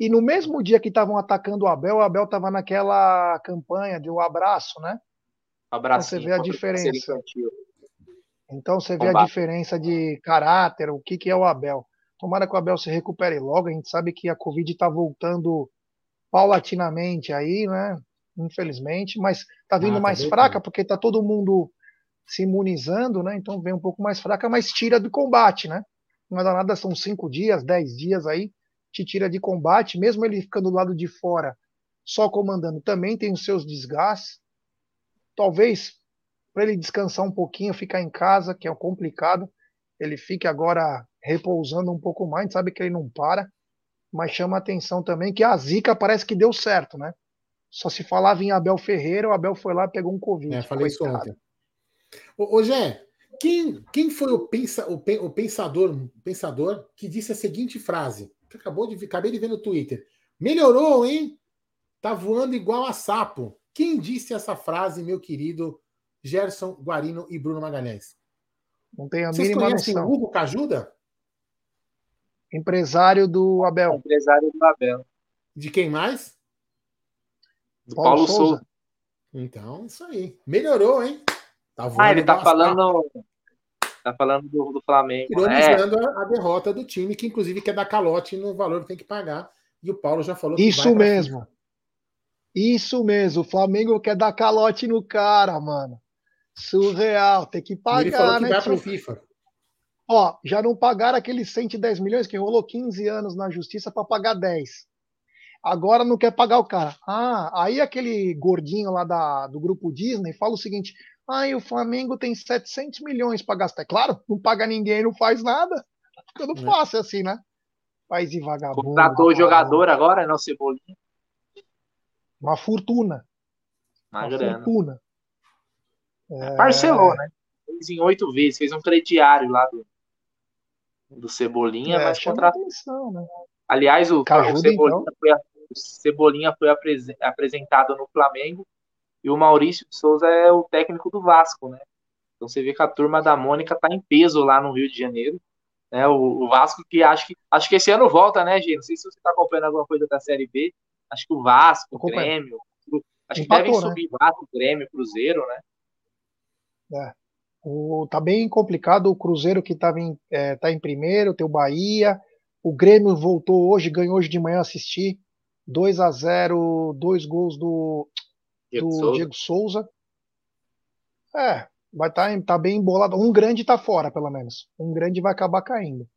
E no mesmo dia que estavam atacando o Abel, o Abel estava naquela campanha de o um abraço, né? Então você vê a diferença. Então você vê a diferença de caráter, o que, que é o Abel. Tomara que o Abel se recupere logo. A gente sabe que a Covid está voltando paulatinamente aí, né? Infelizmente, mas está vindo ah, tá mais fraca porque está todo mundo se imunizando, né? Então vem um pouco mais fraca, mas tira do combate, né? Não é nada, são cinco dias, dez dias aí, te tira de combate, mesmo ele ficando do lado de fora, só comandando, também tem os seus desgastes. Talvez para ele descansar um pouquinho, ficar em casa, que é complicado. Ele fique agora repousando um pouco mais, sabe que ele não para, mas chama a atenção também que a zica parece que deu certo, né? Só se falava em Abel Ferreira, o Abel foi lá e pegou um Covid. É, falei isso ontem. Ô, ô Gé, quem, quem foi o, pensa, o, o pensador, pensador que disse a seguinte frase? Que acabou de acabei de ver no Twitter. Melhorou, hein? Tá voando igual a sapo. Quem disse essa frase, meu querido Gerson Guarino e Bruno Magalhães? Não tenho a Vocês mínima conhecem noção. Hugo Cajuda? Empresário do Abel. Empresário do Abel. De quem mais? Do Paulo, Paulo Souza. Souza. Então, isso aí. Melhorou, hein? Tá ah, ele tá falando. Tá falando do, do Flamengo. Ironizando é. a, a, derrota do time, que inclusive quer dar calote no valor que tem que pagar. E o Paulo já falou que Isso mesmo. Isso mesmo. O Flamengo quer dar calote no cara, mano. Surreal. Tem que pagar, ele falou que né? Vai pro FIFA. Ó, já não pagaram aqueles 110 milhões que rolou 15 anos na justiça para pagar 10. Agora não quer pagar o cara. Ah, aí aquele gordinho lá da, do grupo Disney fala o seguinte: ah, o Flamengo tem 700 milhões para gastar. É claro, não paga ninguém, não faz nada. Ficando é. fácil assim, né? Faz de vagabundo. Contratou o jogador agora, não Cebolinha. Uma fortuna. Uma, Uma fortuna. É... Parcelou, né? Fez em oito vezes, fez um crediário lá do, do Cebolinha, é, mas contratou. Atenção, né? Aliás, o, Cajuda, o Cebolinha, então. foi, o Cebolinha foi apresentado no Flamengo e o Maurício de Souza é o técnico do Vasco, né? Então você vê que a turma da Mônica tá em peso lá no Rio de Janeiro. Né? O, o Vasco que acho que acho que esse ano volta, né, Gê? Não sei se você está acompanhando alguma coisa da Série B. Acho que o Vasco, o Grêmio, acho Empatou, que devem né? subir Vasco, Grêmio, Cruzeiro, né? É. O, tá bem complicado o Cruzeiro que estava em, é, tá em primeiro, tem o Bahia. O Grêmio voltou hoje, ganhou hoje de manhã assistir. 2 a 0 dois gols do Diego do Souza. Diego Souza. É, vai estar tá, tá bem embolado. Um grande está fora, pelo menos. Um grande vai acabar caindo.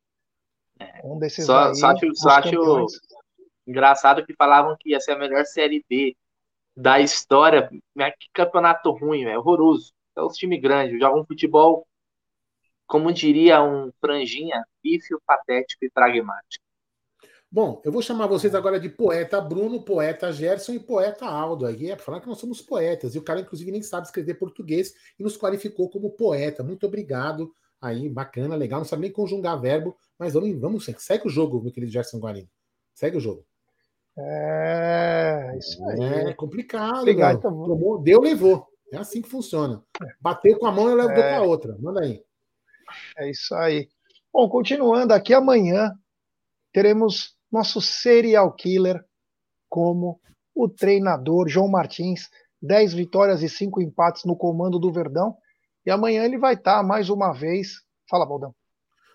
É. Um desses só, aí, só acho, só acho engraçado que falavam que ia ser a melhor Série B da história. Que campeonato ruim, é horroroso. É os time grande, jogam um futebol, como diria um franjinha, pífio, patético e pragmático. Bom, eu vou chamar vocês agora de poeta Bruno, poeta Gerson e poeta Aldo. Aqui é para falar que nós somos poetas. E o cara, inclusive, nem sabe escrever português e nos qualificou como poeta. Muito obrigado. Aí, bacana, legal. Não sabe nem conjugar verbo, mas vamos, vamos segue o jogo, meu querido Gerson Guarino. Segue o jogo. É, isso aí. É complicado. Obrigado, então. deu, levou. É assim que funciona. Bateu com a mão, eu levo é. com a outra. Manda aí. É isso aí. Bom, continuando aqui amanhã, teremos nosso serial killer como o treinador João Martins, 10 vitórias e 5 empates no comando do Verdão. E amanhã ele vai estar mais uma vez. Fala, Baldão.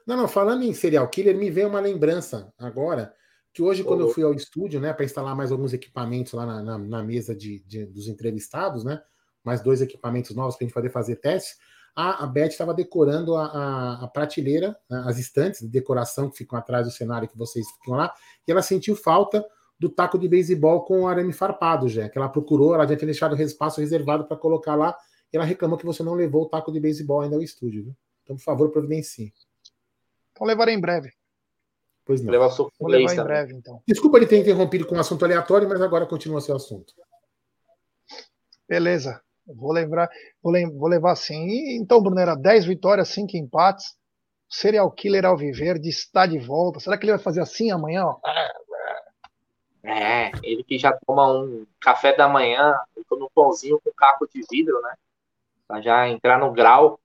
Não, não, falando em serial killer, me veio uma lembrança agora que hoje, quando eu fui ao estúdio, né, para instalar mais alguns equipamentos lá na, na, na mesa de, de, dos entrevistados, né, mais dois equipamentos novos para a gente poder fazer testes, a, a Beth estava decorando a, a, a prateleira, né, as estantes de decoração que ficam atrás do cenário que vocês ficam lá, e ela sentiu falta do taco de beisebol com o arame farpado, já que ela procurou, ela já tinha deixado o espaço reservado para colocar lá, e ela reclamou que você não levou o taco de beisebol ainda ao estúdio, viu? Então, por favor, providencie. Então levarei em breve. Pois não. Levar Vou levar em breve, então. Desculpa ele ter interrompido com um assunto aleatório, mas agora continua seu assunto. Beleza. Vou lembrar, vou, lem vou levar assim. Então, Brunera, 10 vitórias, 5 empates. Serial killer Alviverde está de volta. Será que ele vai fazer assim amanhã? Ó? É, ele que já toma um café da manhã, come um pãozinho com caco de vidro, né? Pra já entrar no grau.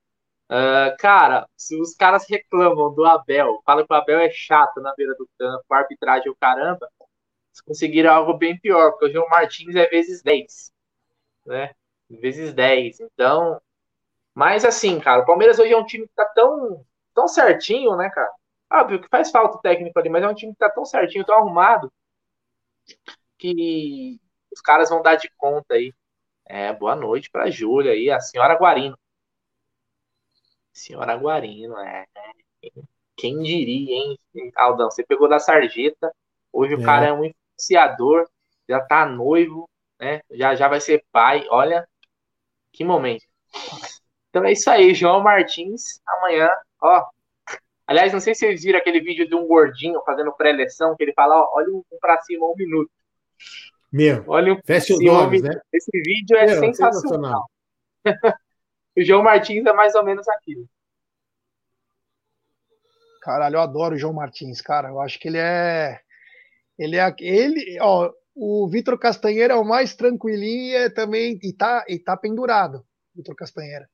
Uh, cara, se os caras reclamam do Abel, falam que o Abel é chato na beira do campo, arbitragem o caramba, eles conseguiram algo bem pior, porque o João Martins é vezes 10, né? Vezes 10. Então, mas assim, cara, o Palmeiras hoje é um time que tá tão, tão certinho, né, cara? Óbvio que faz falta o técnico ali, mas é um time que tá tão certinho, tão arrumado, que os caras vão dar de conta aí. É, boa noite pra Júlia aí, a senhora Guarino. Senhora Guarino, é. Quem diria, hein, Aldão? Você pegou da sarjeta, hoje é. o cara é um influenciador, já tá noivo, né? Já já vai ser pai. Olha, que momento. Então é isso aí, João Martins, amanhã, ó. Aliás, não sei se vocês viram aquele vídeo de um gordinho fazendo pré-eleção, que ele fala, ó, olha um pra cima um minuto. Meu, olha um fecha os olhos, né? Esse vídeo é Meu, sensacional. o João Martins é mais ou menos aquilo. Caralho, eu adoro o João Martins, cara. Eu acho que ele é. Ele é. Ele, ó, o Vitor Castanheira é o mais tranquilinho e é também. E tá, e tá pendurado, Vitor Castanheira.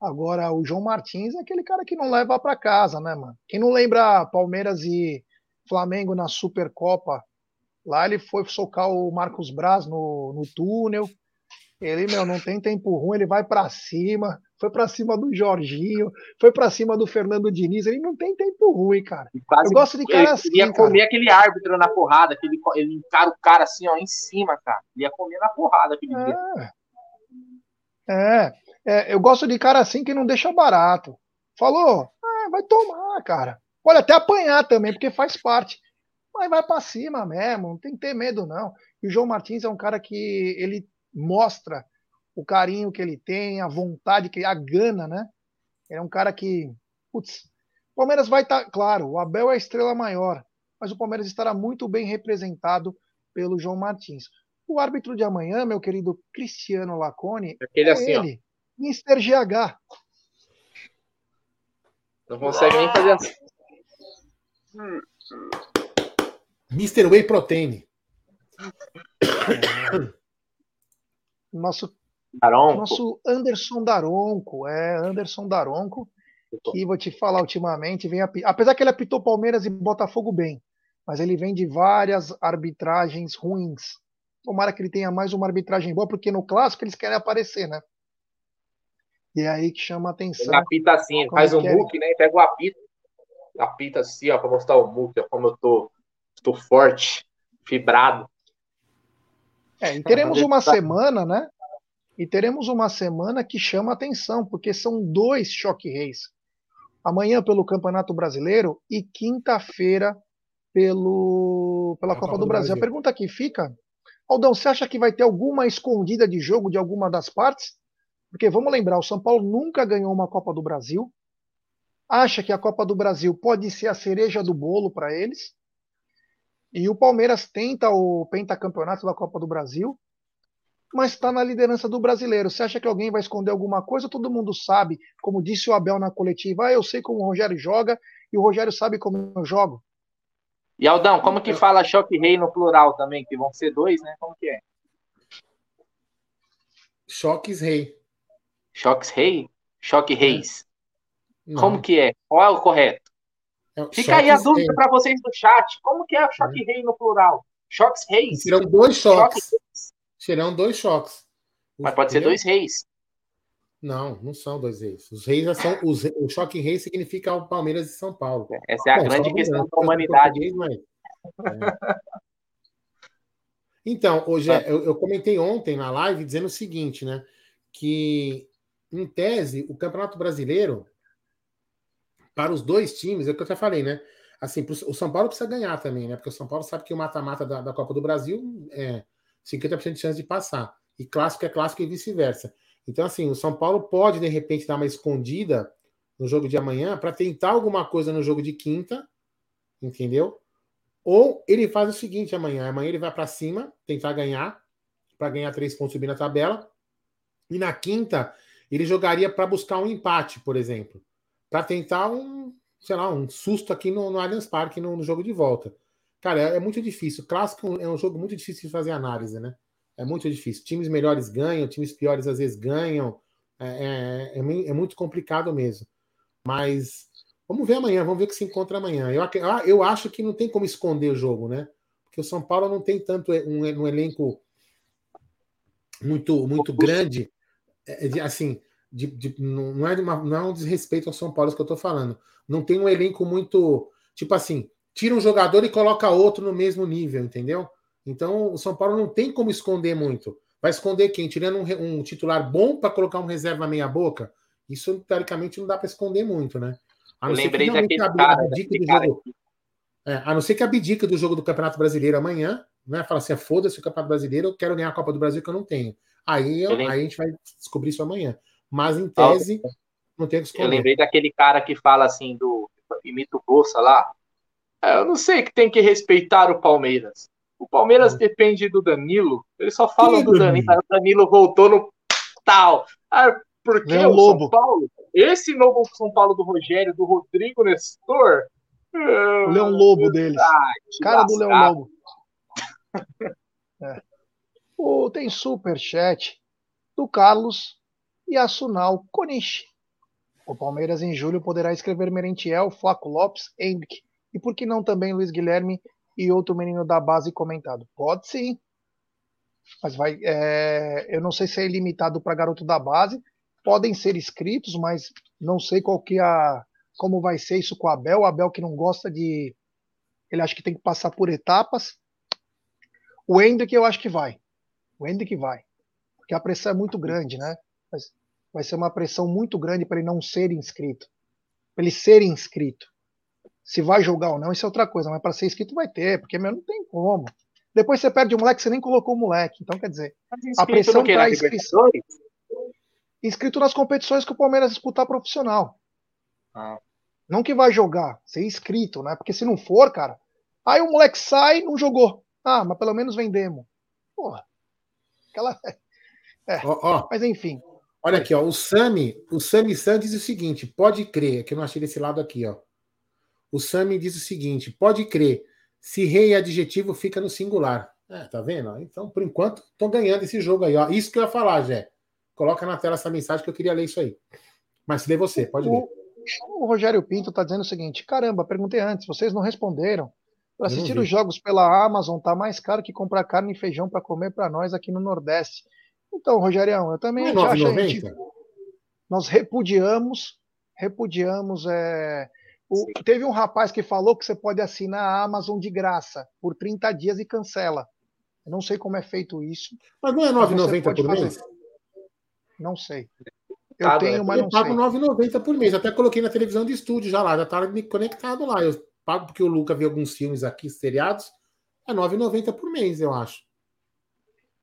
Agora, o João Martins é aquele cara que não leva para casa, né, mano? Quem não lembra Palmeiras e Flamengo na Supercopa? Lá ele foi socar o Marcos Braz no, no túnel. Ele, meu, não tem tempo ruim, ele vai para cima, foi para cima do Jorginho, foi para cima do Fernando Diniz, ele não tem tempo ruim, cara. Quase, eu gosto de cara assim. Ele ia comer aquele árbitro na porrada, que ele, ele encara o cara assim, ó, em cima, cara. Ele ia comer na porrada aquele é. dia. É, é, eu gosto de cara assim que não deixa barato. Falou, ah, vai tomar, cara. Pode até apanhar também, porque faz parte. Mas vai para cima mesmo, não tem que ter medo, não. E o João Martins é um cara que ele mostra o carinho que ele tem, a vontade, que a gana, né? É um cara que, putz, o Palmeiras vai estar, tá, claro, o Abel é a estrela maior, mas o Palmeiras estará muito bem representado pelo João Martins. O árbitro de amanhã, meu querido Cristiano Lacone, Aquele é assim, ele, ó. Mr. GH. Não consegue nem fazer assim. Mr. Whey Protein. É. Nosso, Daronco. nosso Anderson Daronco, é, Anderson Daronco, que vou te falar ultimamente, vem apesar que ele apitou Palmeiras e Botafogo bem, mas ele vem de várias arbitragens ruins. Tomara que ele tenha mais uma arbitragem boa, porque no clássico eles querem aparecer, né? E é aí que chama a atenção. Ele apita assim, faz um é muque, né? Pega o apito, apita assim, ó, pra mostrar o muque, ó, como eu tô, tô forte, fibrado. É, e teremos uma semana, né? E teremos uma semana que chama atenção, porque são dois choque reis. Amanhã pelo Campeonato Brasileiro e quinta-feira pelo pela Copa, Copa, do, Brasil. Brasil. A pergunta que fica, Aldão, você acha que vai ter alguma escondida de jogo de alguma das partes? Porque vamos lembrar, o São Paulo nunca ganhou uma Copa do Brasil. Acha que a Copa do Brasil pode ser a cereja do bolo para eles? E o Palmeiras tenta o pentacampeonato da Copa do Brasil, mas está na liderança do brasileiro. Você acha que alguém vai esconder alguma coisa? Todo mundo sabe, como disse o Abel na coletiva, ah, eu sei como o Rogério joga e o Rogério sabe como eu jogo. E Aldão, como que fala choque rei no plural também? Que vão ser dois, né? Como que é? Choques rei. Choques rei? Choque reis. Não. Como que é? Qual é o correto? É, Fica aí a dúvida para vocês do chat. Como que é o choque rei no plural? Choques reis? Serão dois choques. Serão dois choques. Mas pode ser dois reis. Não, não são dois reis. Os reis são. Os, o choque rei significa o Palmeiras e São Paulo. Essa é a Bom, grande questão da humanidade. Mas, é. Então, hoje é. eu, eu comentei ontem na live dizendo o seguinte, né? Que, em tese, o Campeonato Brasileiro para os dois times, é o que eu já falei, né? Assim, o São Paulo precisa ganhar também, né? Porque o São Paulo sabe que o mata-mata da, da, Copa do Brasil é 50% de chance de passar. E clássico é clássico e vice-versa. Então, assim, o São Paulo pode, de repente, dar uma escondida no jogo de amanhã para tentar alguma coisa no jogo de quinta, entendeu? Ou ele faz o seguinte amanhã: amanhã ele vai para cima, tentar ganhar, para ganhar três pontos subir na tabela. E na quinta, ele jogaria para buscar um empate, por exemplo, para tentar um, sei lá, um susto aqui no, no Allianz Parque no, no jogo de volta. Cara, é, é, muito difícil. Clássico é um jogo muito difícil de fazer análise, né? É muito difícil. Times melhores ganham, times piores às vezes ganham. É, é, é, é muito complicado mesmo. Mas vamos ver amanhã, vamos ver o que se encontra amanhã. Eu, eu acho que não tem como esconder o jogo, né? Porque o São Paulo não tem tanto um, um elenco muito muito grande, é, assim, de, de, não, é uma, não é um desrespeito ao São Paulo que eu estou falando. Não tem um elenco muito, tipo assim, tira um jogador e coloca outro no mesmo nível, entendeu? Então o São Paulo não tem como esconder muito. Vai esconder quem? Tirando um, um titular bom para colocar um reserva meia boca? Isso, teoricamente, não dá para esconder muito, né? A não Eu lembrei daquele cara, daquele cara jogo, é, a não ser que abdica do jogo do Campeonato Brasileiro amanhã, né? Fala assim, ah, foda-se o Campeonato Brasileiro, eu quero ganhar a Copa do Brasil que eu não tenho. Aí, eu, aí a gente vai descobrir isso amanhã. Mas, em tese, não tem que esconder. Eu lembrei daquele cara que fala assim, do imita o Bolsa lá, é, eu não sei que tem que respeitar o Palmeiras. O Palmeiras é. depende do Danilo. Ele só fala do Danilo. O Danilo voltou no tal. Ah, porque Leão o Lobo. São Paulo, esse novo São Paulo do Rogério, do Rodrigo Nestor. O Leão Lobo deles. Ah, Cara lascar. do Leão Lobo. é. o, tem super chat do Carlos Yasunal Konishi. O Palmeiras em julho poderá escrever Merentiel, Flaco Lopes, Henrique e por que não também Luiz Guilherme e outro menino da base comentado? Pode sim. Mas vai. É, eu não sei se é limitado para garoto da base. Podem ser inscritos, mas não sei qual que é a, como vai ser isso com o Abel. O Abel que não gosta de. Ele acha que tem que passar por etapas. O Hendrick eu acho que vai. O Hendrick vai. Porque a pressão é muito grande, né? Vai ser uma pressão muito grande para ele não ser inscrito. Para ele ser inscrito. Se vai jogar ou não, isso é outra coisa, mas para ser inscrito vai ter, porque meu, não tem como. Depois você perde o moleque, você nem colocou o moleque. Então, quer dizer, a pressão para inscrição. Inscrito nas competições que o Palmeiras disputar profissional. Ah. Não que vai jogar, ser inscrito, né? Porque se não for, cara, aí o moleque sai não jogou. Ah, mas pelo menos vendemos. Porra. Aquela. É. Oh, oh. Mas enfim. Olha aqui, ó. O Sami, o Sami Santos diz o seguinte: pode crer, que eu não achei desse lado aqui, ó. O Sami diz o seguinte: pode crer, se rei é adjetivo, fica no singular. É, tá vendo? Então, por enquanto, tô ganhando esse jogo aí. Ó. Isso que eu ia falar, Jé. Coloca na tela essa mensagem que eu queria ler isso aí. Mas se lê você, pode ler. O Rogério Pinto está dizendo o seguinte: caramba, perguntei antes, vocês não responderam. Para assistir os jogos pela Amazon tá mais caro que comprar carne e feijão para comer para nós aqui no Nordeste. Então, Rogerião, eu também não é acho a gente, nós repudiamos, repudiamos é, o, teve um rapaz que falou que você pode assinar a Amazon de graça por 30 dias e cancela. Eu não sei como é feito isso. Mas não é 9,90 por fazer. mês? Não sei. Eu tá, tenho, mas eu pago 9,90 por mês. Até coloquei na televisão de estúdio já lá, já tá conectado lá. Eu pago porque o Luca viu alguns filmes aqui, seriados. É 9,90 por mês, eu acho.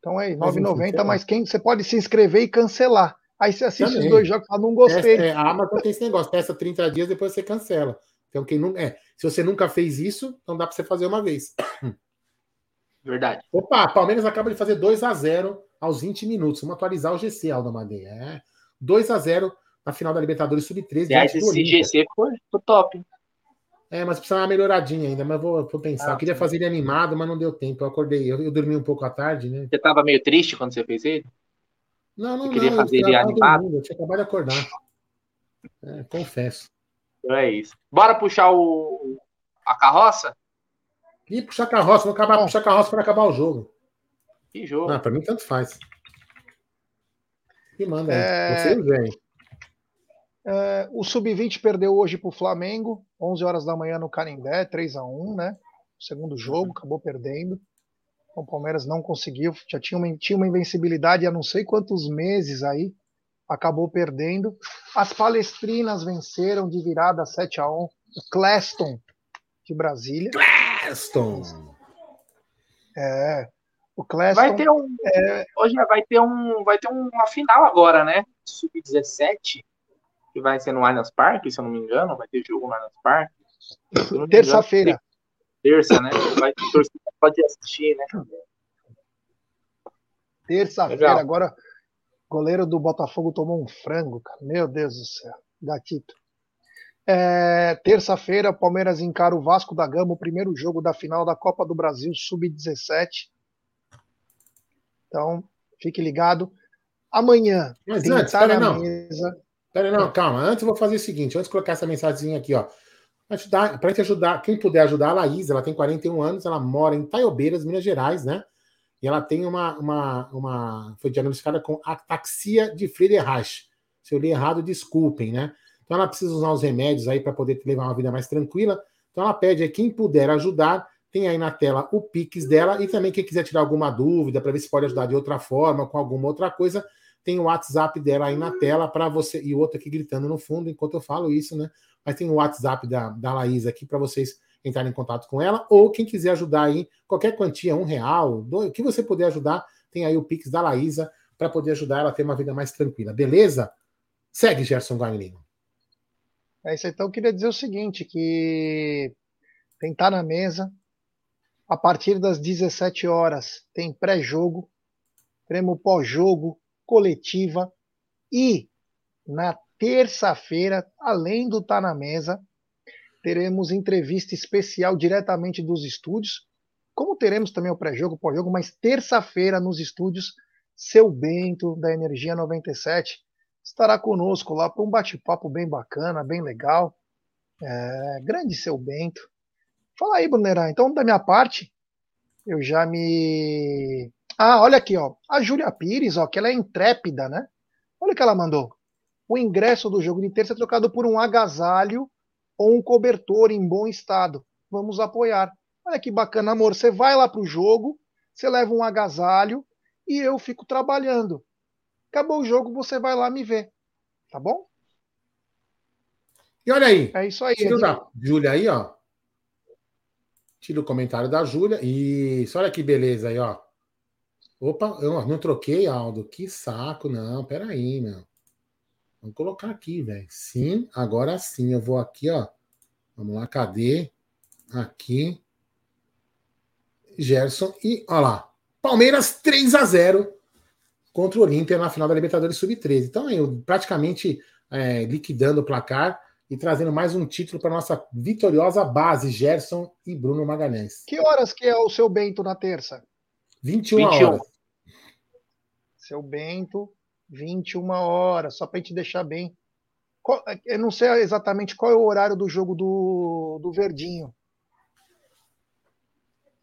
Então é 9,90, mas quem você pode se inscrever e cancelar. Aí você assiste Também. os dois jogos e fala, não gostei. É, a Amazon tem esse negócio, testa 30 dias, depois você cancela. Então, quem não. É, se você nunca fez isso, então dá para você fazer uma vez. Verdade. Opa, Palmeiras acaba de fazer 2 a 0 aos 20 minutos. Vamos atualizar o GC, Aldo Madeira. É. 2 a 0 na final da Libertadores Sub-13. Esse GC foi, foi top. É, mas precisa uma melhoradinha ainda, mas vou, vou pensar. Ah, eu queria fazer ele animado, mas não deu tempo. Eu acordei, eu, eu dormi um pouco à tarde, né? Você estava meio triste quando você fez ele? Não, não, Você queria não, fazer ele animado? Eu tinha acabado de acordar. É, confesso. Então é isso. Bora puxar o, a carroça? E puxar a carroça, vou acabar puxar a carroça para acabar o jogo. Que jogo? Ah, para mim tanto faz. E manda aí. É... Você vem. É, o Sub-20 perdeu hoje para o Flamengo, 11 horas da manhã no Canindé, 3 a 1 né? segundo jogo, acabou perdendo. O Palmeiras não conseguiu, já tinha uma, tinha uma invencibilidade há não sei quantos meses aí, acabou perdendo. As Palestrinas venceram de virada 7 a 1 o Cleston de Brasília. Cleston! É. O Cleston. Vai ter um. É, hoje vai ter um. Vai ter uma final agora, né? Sub-17. Que vai ser no Allianz Parque, se eu não me engano. Vai ter jogo no Allianz Parque. Terça-feira. terça, né? Vai torcer, pode assistir, né? Terça-feira, agora goleiro do Botafogo tomou um frango, cara. Meu Deus do céu. Gatito. É, Terça-feira, Palmeiras encara o Vasco da Gama, o primeiro jogo da final da Copa do Brasil Sub-17. Então, fique ligado. Amanhã, Mas antes, pera, na não. mesa. Pera, não, calma. Antes eu vou fazer o seguinte: antes de colocar essa mensagem aqui, ó. Para te ajudar, quem puder ajudar a Laís, ela tem 41 anos, ela mora em Taiobeiras, Minas Gerais, né? E ela tem uma. uma, uma foi diagnosticada com ataxia de Friedreich. Se eu li errado, desculpem, né? Então ela precisa usar os remédios aí para poder levar uma vida mais tranquila. Então ela pede a quem puder ajudar, tem aí na tela o Pix dela e também quem quiser tirar alguma dúvida para ver se pode ajudar de outra forma, com alguma outra coisa, tem o WhatsApp dela aí na tela para você e o outro aqui gritando no fundo enquanto eu falo isso, né? Mas tem o WhatsApp da, da Laís aqui para vocês entrarem em contato com ela ou quem quiser ajudar aí, qualquer quantia, um real, o que você puder ajudar, tem aí o Pix da Laísa para poder ajudar ela a ter uma vida mais tranquila, beleza? Segue, Gerson Guarini. É isso então, eu queria dizer o seguinte, que tem estar na mesa, a partir das 17 horas tem pré-jogo, teremos pós-jogo, coletiva e na terça-feira, além do Tá na Mesa, teremos entrevista especial diretamente dos estúdios, como teremos também o pré-jogo, pós-jogo, mas terça-feira nos estúdios, seu Bento da Energia 97 estará conosco lá para um bate-papo bem bacana, bem legal. É, grande seu Bento. Fala aí, Brunerá. Então, da minha parte, eu já me. Ah, olha aqui, ó. A Júlia Pires, ó, que ela é intrépida, né? Olha o que ela mandou. O ingresso do jogo de terça é trocado por um agasalho ou um cobertor em bom estado. Vamos apoiar. Olha que bacana, amor. Você vai lá pro jogo, você leva um agasalho e eu fico trabalhando. Acabou o jogo, você vai lá me ver. Tá bom? E olha aí. É isso aí. Tira da Júlia aí, ó. Tira o comentário da Júlia. Isso, olha que beleza aí, ó. Opa, eu não troquei, Aldo. Que saco, não. Peraí, meu. Vamos colocar aqui, velho. Sim, agora sim. Eu vou aqui, ó. Vamos lá, cadê? Aqui. Gerson e, ó lá. Palmeiras 3 a 0 contra o Olímpia na final da Libertadores Sub-13. Então, eu praticamente é, liquidando o placar e trazendo mais um título para nossa vitoriosa base, Gerson e Bruno Magalhães. Que horas que é o seu Bento na terça? 21, 21. horas. Seu Bento, 21 horas, só para a gente deixar bem. Eu não sei exatamente qual é o horário do jogo do, do Verdinho.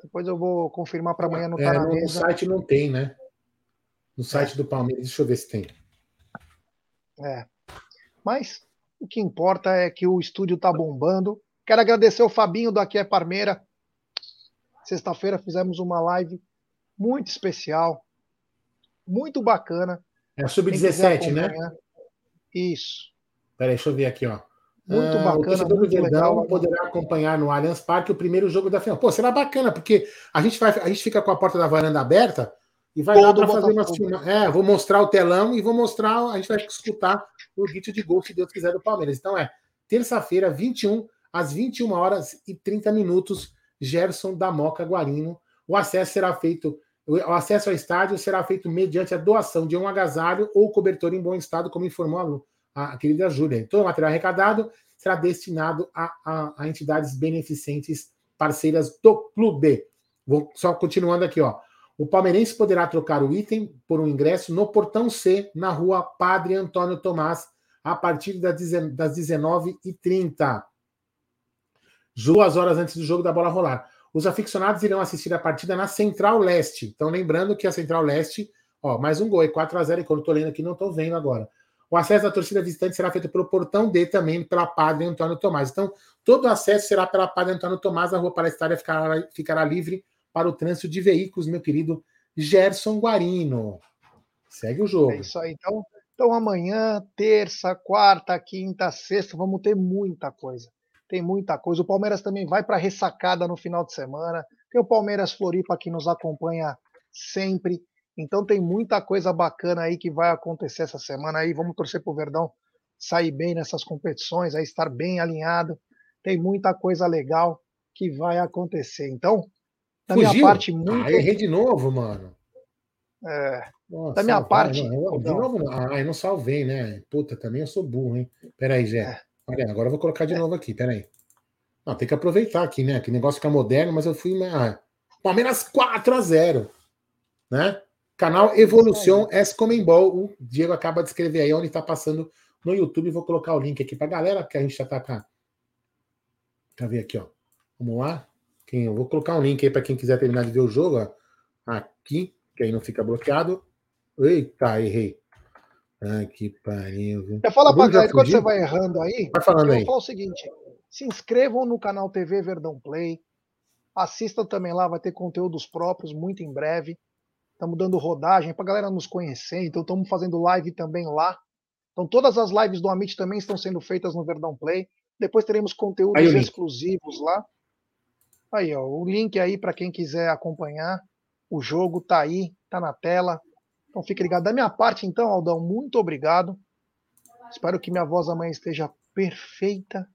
Depois eu vou confirmar para amanhã no é, tá no, site não tem, né? No site do Palmeiras, deixa eu ver se tem. É. Mas o que importa é que o estúdio tá bombando. Quero agradecer o Fabinho daqui é Parmeira. Sexta-feira fizemos uma live muito especial, muito bacana. É a sub-17, né? Isso. Peraí, deixa eu ver aqui, ó. Muito ah, bacana. O muito legal. poderá acompanhar no Allianz Parque o primeiro jogo da final. Pô, será bacana, porque a gente, vai, a gente fica com a porta da varanda aberta e vai lá para fazer uma filma. É, vou mostrar o telão e vou mostrar, a gente vai escutar o grito de gol, se Deus quiser, do Palmeiras. Então é terça-feira, 21, às 21 horas e 30 minutos, Gerson da Moca Guarino. O acesso será feito, o acesso ao estádio será feito mediante a doação de um agasalho ou cobertor em bom estado, como informou a, a querida Júlia. Todo o material arrecadado será destinado a, a, a entidades beneficentes parceiras do clube. Vou só continuando aqui, ó. O palmeirense poderá trocar o item por um ingresso no portão C, na rua Padre Antônio Tomás, a partir das 19h30. Duas horas antes do jogo da bola rolar. Os aficionados irão assistir a partida na Central Leste. Então, lembrando que a Central Leste, ó, mais um gol, é 4x0, e quando eu tô lendo aqui, não estou vendo agora. O acesso da torcida visitante será feito pelo portão D também, pela Padre Antônio Tomás. Então, todo acesso será pela Padre Antônio Tomás, a rua palestária ficará, ficará livre para o trânsito de veículos, meu querido Gerson Guarino. Segue o jogo. É isso aí. Então, então amanhã, terça, quarta, quinta, sexta, vamos ter muita coisa. Tem muita coisa. O Palmeiras também vai para ressacada no final de semana. Tem o Palmeiras Floripa que nos acompanha sempre. Então tem muita coisa bacana aí que vai acontecer essa semana aí. Vamos torcer para o Verdão sair bem nessas competições, aí estar bem alinhado. Tem muita coisa legal que vai acontecer. Então, da Fugiu? minha parte, muito. Ah, errei de novo, mano. É. Nossa, da minha parte. Não, de novo, ah, eu não salvei, né? Puta, também eu sou burro, hein? Peraí, Zé. É. Olha, agora eu vou colocar de é. novo aqui, peraí. Não, tem que aproveitar aqui, né? Que negócio fica moderno, mas eu fui. Ah, Palmeiras 4 a 0 né? Canal Evolução S Comembol. O Diego acaba de escrever aí onde está passando no YouTube. Vou colocar o link aqui para galera, que a gente já está cá. Deixa eu ver aqui, ó. Vamos lá. Quem, eu vou colocar um link aí para quem quiser terminar de ver o jogo. Ó. Aqui, que aí não fica bloqueado. Eita, errei. Ai, que pariu. Viu? Eu falo pra galera, quando você vai errando aí, vai falando eu aí. vou falar o seguinte: se inscrevam no canal TV Verdão Play. Assistam também lá, vai ter conteúdos próprios muito em breve. Estamos dando rodagem para a galera nos conhecer, então estamos fazendo live também lá. Então todas as lives do Amit também estão sendo feitas no Verdão Play. Depois teremos conteúdos exclusivos lá. Aí, ó, o link aí para quem quiser acompanhar. O jogo tá aí, tá na tela. Então fique ligado. Da minha parte, então, Aldão, muito obrigado. Espero que minha voz amanhã esteja perfeita.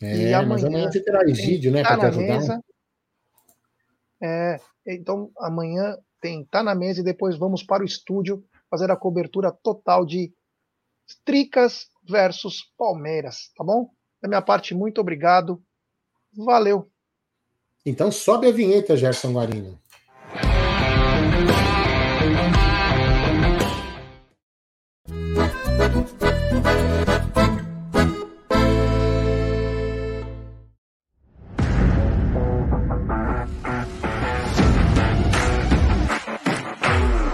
É, e amanhã, amanhã você terá Egídio, né, para te ajudar. Mesa. É, então amanhã tem Tá na Mesa e depois vamos para o estúdio fazer a cobertura total de Tricas versus Palmeiras, tá bom? Da minha parte, muito obrigado. Valeu. Então sobe a vinheta, Gerson Guarino.